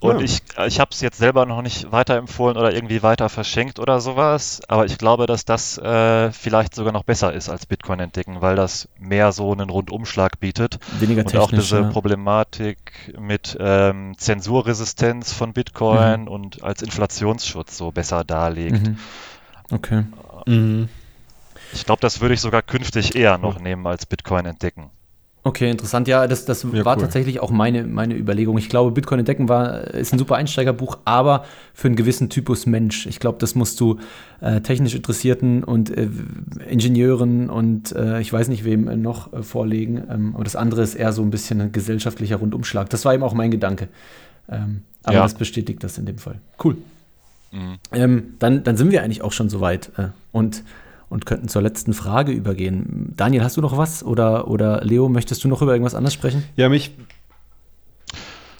und ja. ich, ich habe es jetzt selber noch nicht weiterempfohlen oder irgendwie weiter verschenkt oder sowas, aber ich glaube, dass das äh, vielleicht sogar noch besser ist als Bitcoin entdecken, weil das mehr so einen Rundumschlag bietet. Weniger und auch diese ja. Problematik mit ähm, Zensurresistenz von Bitcoin mhm. und als Inflationsschutz so besser darlegt. Mhm. Okay. Mhm. Ich glaube, das würde ich sogar künftig eher noch nehmen als Bitcoin entdecken. Okay, interessant. Ja, das, das ja, war cool. tatsächlich auch meine, meine Überlegung. Ich glaube, Bitcoin entdecken war, ist ein super Einsteigerbuch, aber für einen gewissen Typus Mensch. Ich glaube, das musst du äh, technisch Interessierten und äh, Ingenieuren und äh, ich weiß nicht wem noch äh, vorlegen. Ähm, aber das andere ist eher so ein bisschen ein gesellschaftlicher Rundumschlag. Das war eben auch mein Gedanke. Ähm, aber ja. das bestätigt das in dem Fall. Cool. Mhm. Ähm, dann, dann sind wir eigentlich auch schon soweit. Äh, und und könnten zur letzten Frage übergehen. Daniel, hast du noch was? Oder, oder Leo, möchtest du noch über irgendwas anderes sprechen? Ja, mich,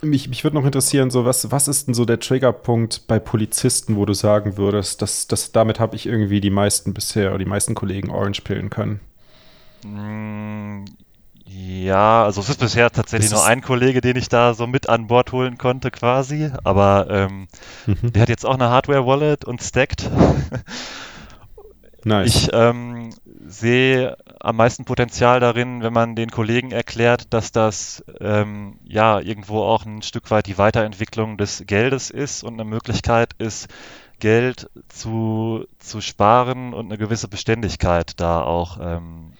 mich, mich würde noch interessieren, so was, was ist denn so der Triggerpunkt bei Polizisten, wo du sagen würdest, dass, dass damit habe ich irgendwie die meisten bisher oder die meisten Kollegen Orange pillen können? Mm, ja, also es ist bisher tatsächlich nur ein Kollege, den ich da so mit an Bord holen konnte quasi, aber ähm, mhm. der hat jetzt auch eine Hardware-Wallet und stackt. <laughs> Nice. Ich ähm, sehe am meisten Potenzial darin, wenn man den Kollegen erklärt, dass das ähm, ja irgendwo auch ein Stück weit die Weiterentwicklung des Geldes ist und eine Möglichkeit ist, Geld zu, zu sparen und eine gewisse Beständigkeit da auch ähm,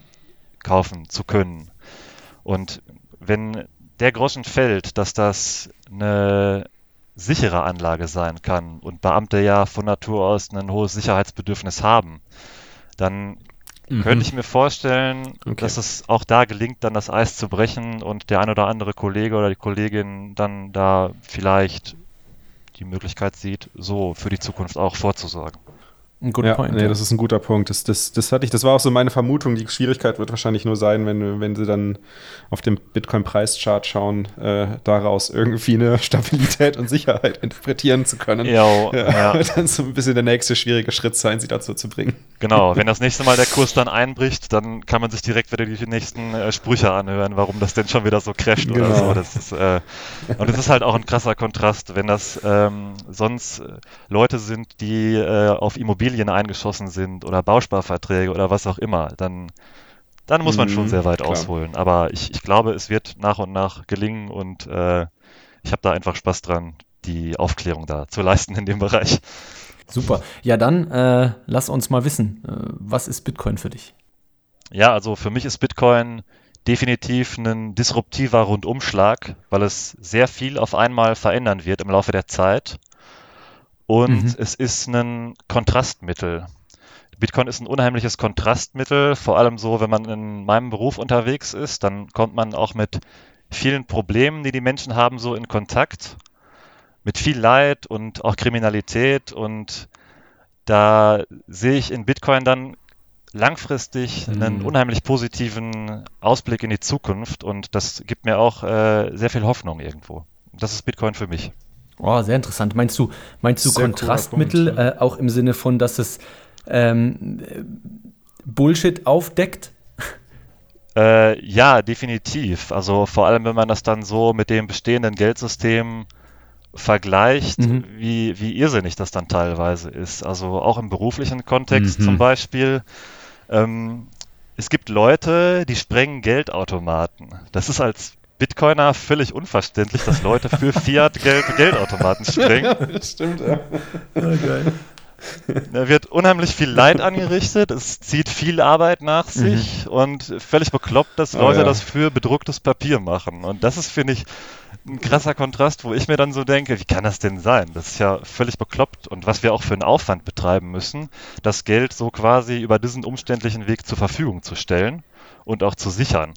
kaufen zu können. Und wenn der Groschen fällt, dass das eine sichere Anlage sein kann und Beamte ja von Natur aus ein hohes Sicherheitsbedürfnis haben, dann mhm. könnte ich mir vorstellen, okay. dass es auch da gelingt, dann das Eis zu brechen und der ein oder andere Kollege oder die Kollegin dann da vielleicht die Möglichkeit sieht, so für die Zukunft auch vorzusorgen. Ein guter ja, Point. Nee, ja. das ist ein guter Punkt. Das, das, das hatte ich, das war auch so meine Vermutung. Die Schwierigkeit wird wahrscheinlich nur sein, wenn, wenn sie dann auf dem Bitcoin-Preischart schauen, äh, daraus irgendwie eine <laughs> Stabilität und Sicherheit interpretieren zu können. Jo, ja, ja. <laughs> Dann so ein bisschen der nächste schwierige Schritt sein, sie dazu zu bringen. Genau, wenn das nächste Mal der Kurs dann einbricht, dann kann man sich direkt wieder die nächsten äh, Sprüche anhören, warum das denn schon wieder so crasht genau. oder so. Das ist, äh, und es ist halt auch ein krasser Kontrast, wenn das ähm, sonst äh, Leute sind, die äh, auf Immobilien Immobilien eingeschossen sind oder Bausparverträge oder was auch immer, dann, dann muss man mhm, schon sehr weit klar. ausholen. Aber ich, ich glaube, es wird nach und nach gelingen und äh, ich habe da einfach Spaß dran, die Aufklärung da zu leisten in dem Bereich. Super. Ja, dann äh, lass uns mal wissen, äh, was ist Bitcoin für dich? Ja, also für mich ist Bitcoin definitiv ein disruptiver Rundumschlag, weil es sehr viel auf einmal verändern wird im Laufe der Zeit. Und mhm. es ist ein Kontrastmittel. Bitcoin ist ein unheimliches Kontrastmittel, vor allem so, wenn man in meinem Beruf unterwegs ist, dann kommt man auch mit vielen Problemen, die die Menschen haben, so in Kontakt, mit viel Leid und auch Kriminalität und da sehe ich in Bitcoin dann langfristig mhm. einen unheimlich positiven Ausblick in die Zukunft und das gibt mir auch äh, sehr viel Hoffnung irgendwo. Das ist Bitcoin für mich. Oh, sehr interessant. Meinst du, meinst du Kontrastmittel Punkt, ja. äh, auch im Sinne von, dass es ähm, Bullshit aufdeckt? Äh, ja, definitiv. Also vor allem, wenn man das dann so mit dem bestehenden Geldsystem vergleicht, mhm. wie, wie irrsinnig das dann teilweise ist. Also auch im beruflichen Kontext mhm. zum Beispiel. Ähm, es gibt Leute, die sprengen Geldautomaten. Das ist als Bitcoiner völlig unverständlich, dass Leute für <laughs> Fiat Geld Geldautomaten springen. <laughs> das stimmt, ja. Oh, geil. Da wird unheimlich viel Leid angerichtet, es zieht viel Arbeit nach mhm. sich mhm. und völlig bekloppt, dass oh, Leute ja. das für bedrucktes Papier machen. Und das ist, finde ich, ein krasser Kontrast, wo ich mir dann so denke, wie kann das denn sein? Das ist ja völlig bekloppt und was wir auch für einen Aufwand betreiben müssen, das Geld so quasi über diesen umständlichen Weg zur Verfügung zu stellen und auch zu sichern.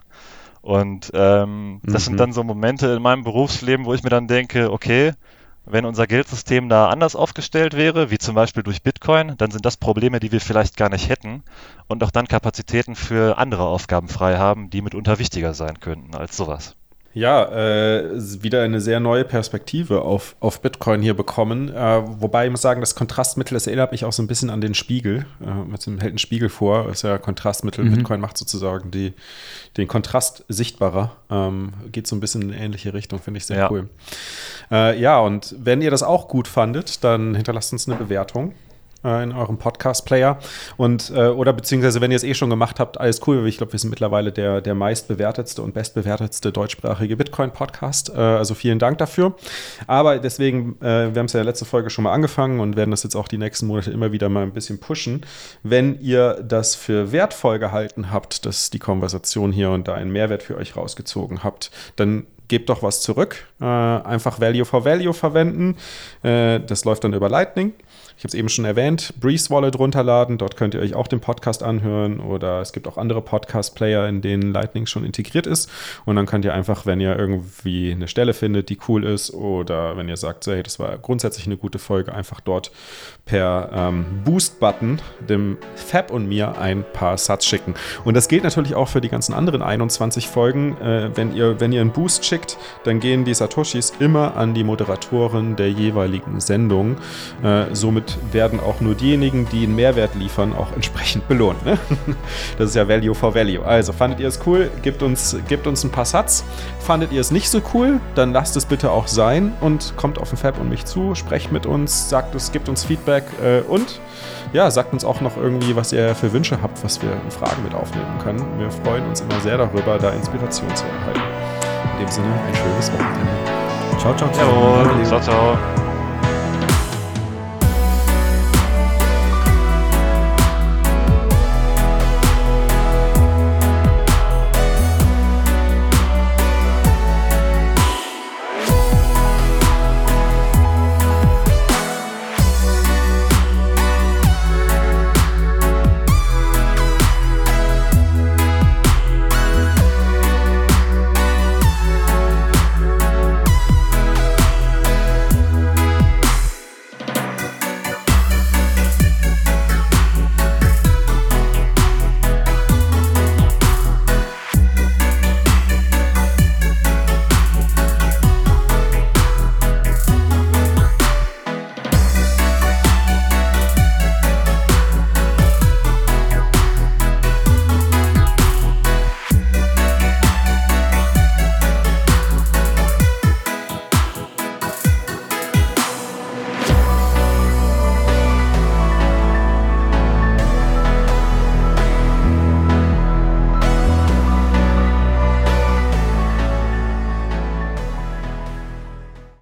Und ähm, das sind mhm. dann so Momente in meinem Berufsleben, wo ich mir dann denke, okay, wenn unser Geldsystem da anders aufgestellt wäre, wie zum Beispiel durch Bitcoin, dann sind das Probleme, die wir vielleicht gar nicht hätten und auch dann Kapazitäten für andere Aufgaben frei haben, die mitunter wichtiger sein könnten als sowas. Ja, äh, wieder eine sehr neue Perspektive auf, auf Bitcoin hier bekommen. Äh, wobei ich muss sagen, das Kontrastmittel, das erinnert mich auch so ein bisschen an den Spiegel. Äh, mit dem hält ein Spiegel vor, das ist ja Kontrastmittel. Mhm. Bitcoin macht sozusagen die, den Kontrast sichtbarer. Ähm, geht so ein bisschen in eine ähnliche Richtung, finde ich sehr ja. cool. Äh, ja, und wenn ihr das auch gut fandet, dann hinterlasst uns eine Bewertung äh, in eurem Podcast-Player. Und äh, oder beziehungsweise, wenn ihr es eh schon gemacht habt, alles cool. Ich glaube, wir sind mittlerweile der, der meistbewertetste und bestbewertetste deutschsprachige Bitcoin-Podcast. Äh, also vielen Dank dafür. Aber deswegen, äh, wir haben es ja in der letzten Folge schon mal angefangen und werden das jetzt auch die nächsten Monate immer wieder mal ein bisschen pushen. Wenn ihr das für wertvoll gehalten habt, dass die Konversation hier und da einen Mehrwert für euch rausgezogen habt, dann gebt doch was zurück. Äh, einfach Value for Value verwenden. Äh, das läuft dann über Lightning. Ich habe es eben schon erwähnt, Breeze Wallet runterladen, dort könnt ihr euch auch den Podcast anhören oder es gibt auch andere Podcast-Player, in denen Lightning schon integriert ist und dann könnt ihr einfach, wenn ihr irgendwie eine Stelle findet, die cool ist oder wenn ihr sagt, hey, das war grundsätzlich eine gute Folge, einfach dort per ähm, Boost-Button dem Fab und mir ein paar Satz schicken. Und das gilt natürlich auch für die ganzen anderen 21 Folgen. Äh, wenn, ihr, wenn ihr einen Boost schickt, dann gehen die Satoshi Satoshis immer an die Moderatoren der jeweiligen Sendung. Äh, somit werden auch nur diejenigen, die einen Mehrwert liefern, auch entsprechend belohnt. Ne? <laughs> Das ist ja Value for Value. Also, fandet ihr es cool? Gebt uns, gebt uns ein paar Satz. Fandet ihr es nicht so cool? Dann lasst es bitte auch sein und kommt auf den Fab und mich zu, sprecht mit uns, sagt es, gebt uns Feedback äh, und ja, sagt uns auch noch irgendwie, was ihr für Wünsche habt, was wir in Fragen mit aufnehmen können. Wir freuen uns immer sehr darüber, da Inspiration zu erhalten. In dem Sinne, ein schönes Wochenende. Ciao, ciao, ciao. Ciao, ciao.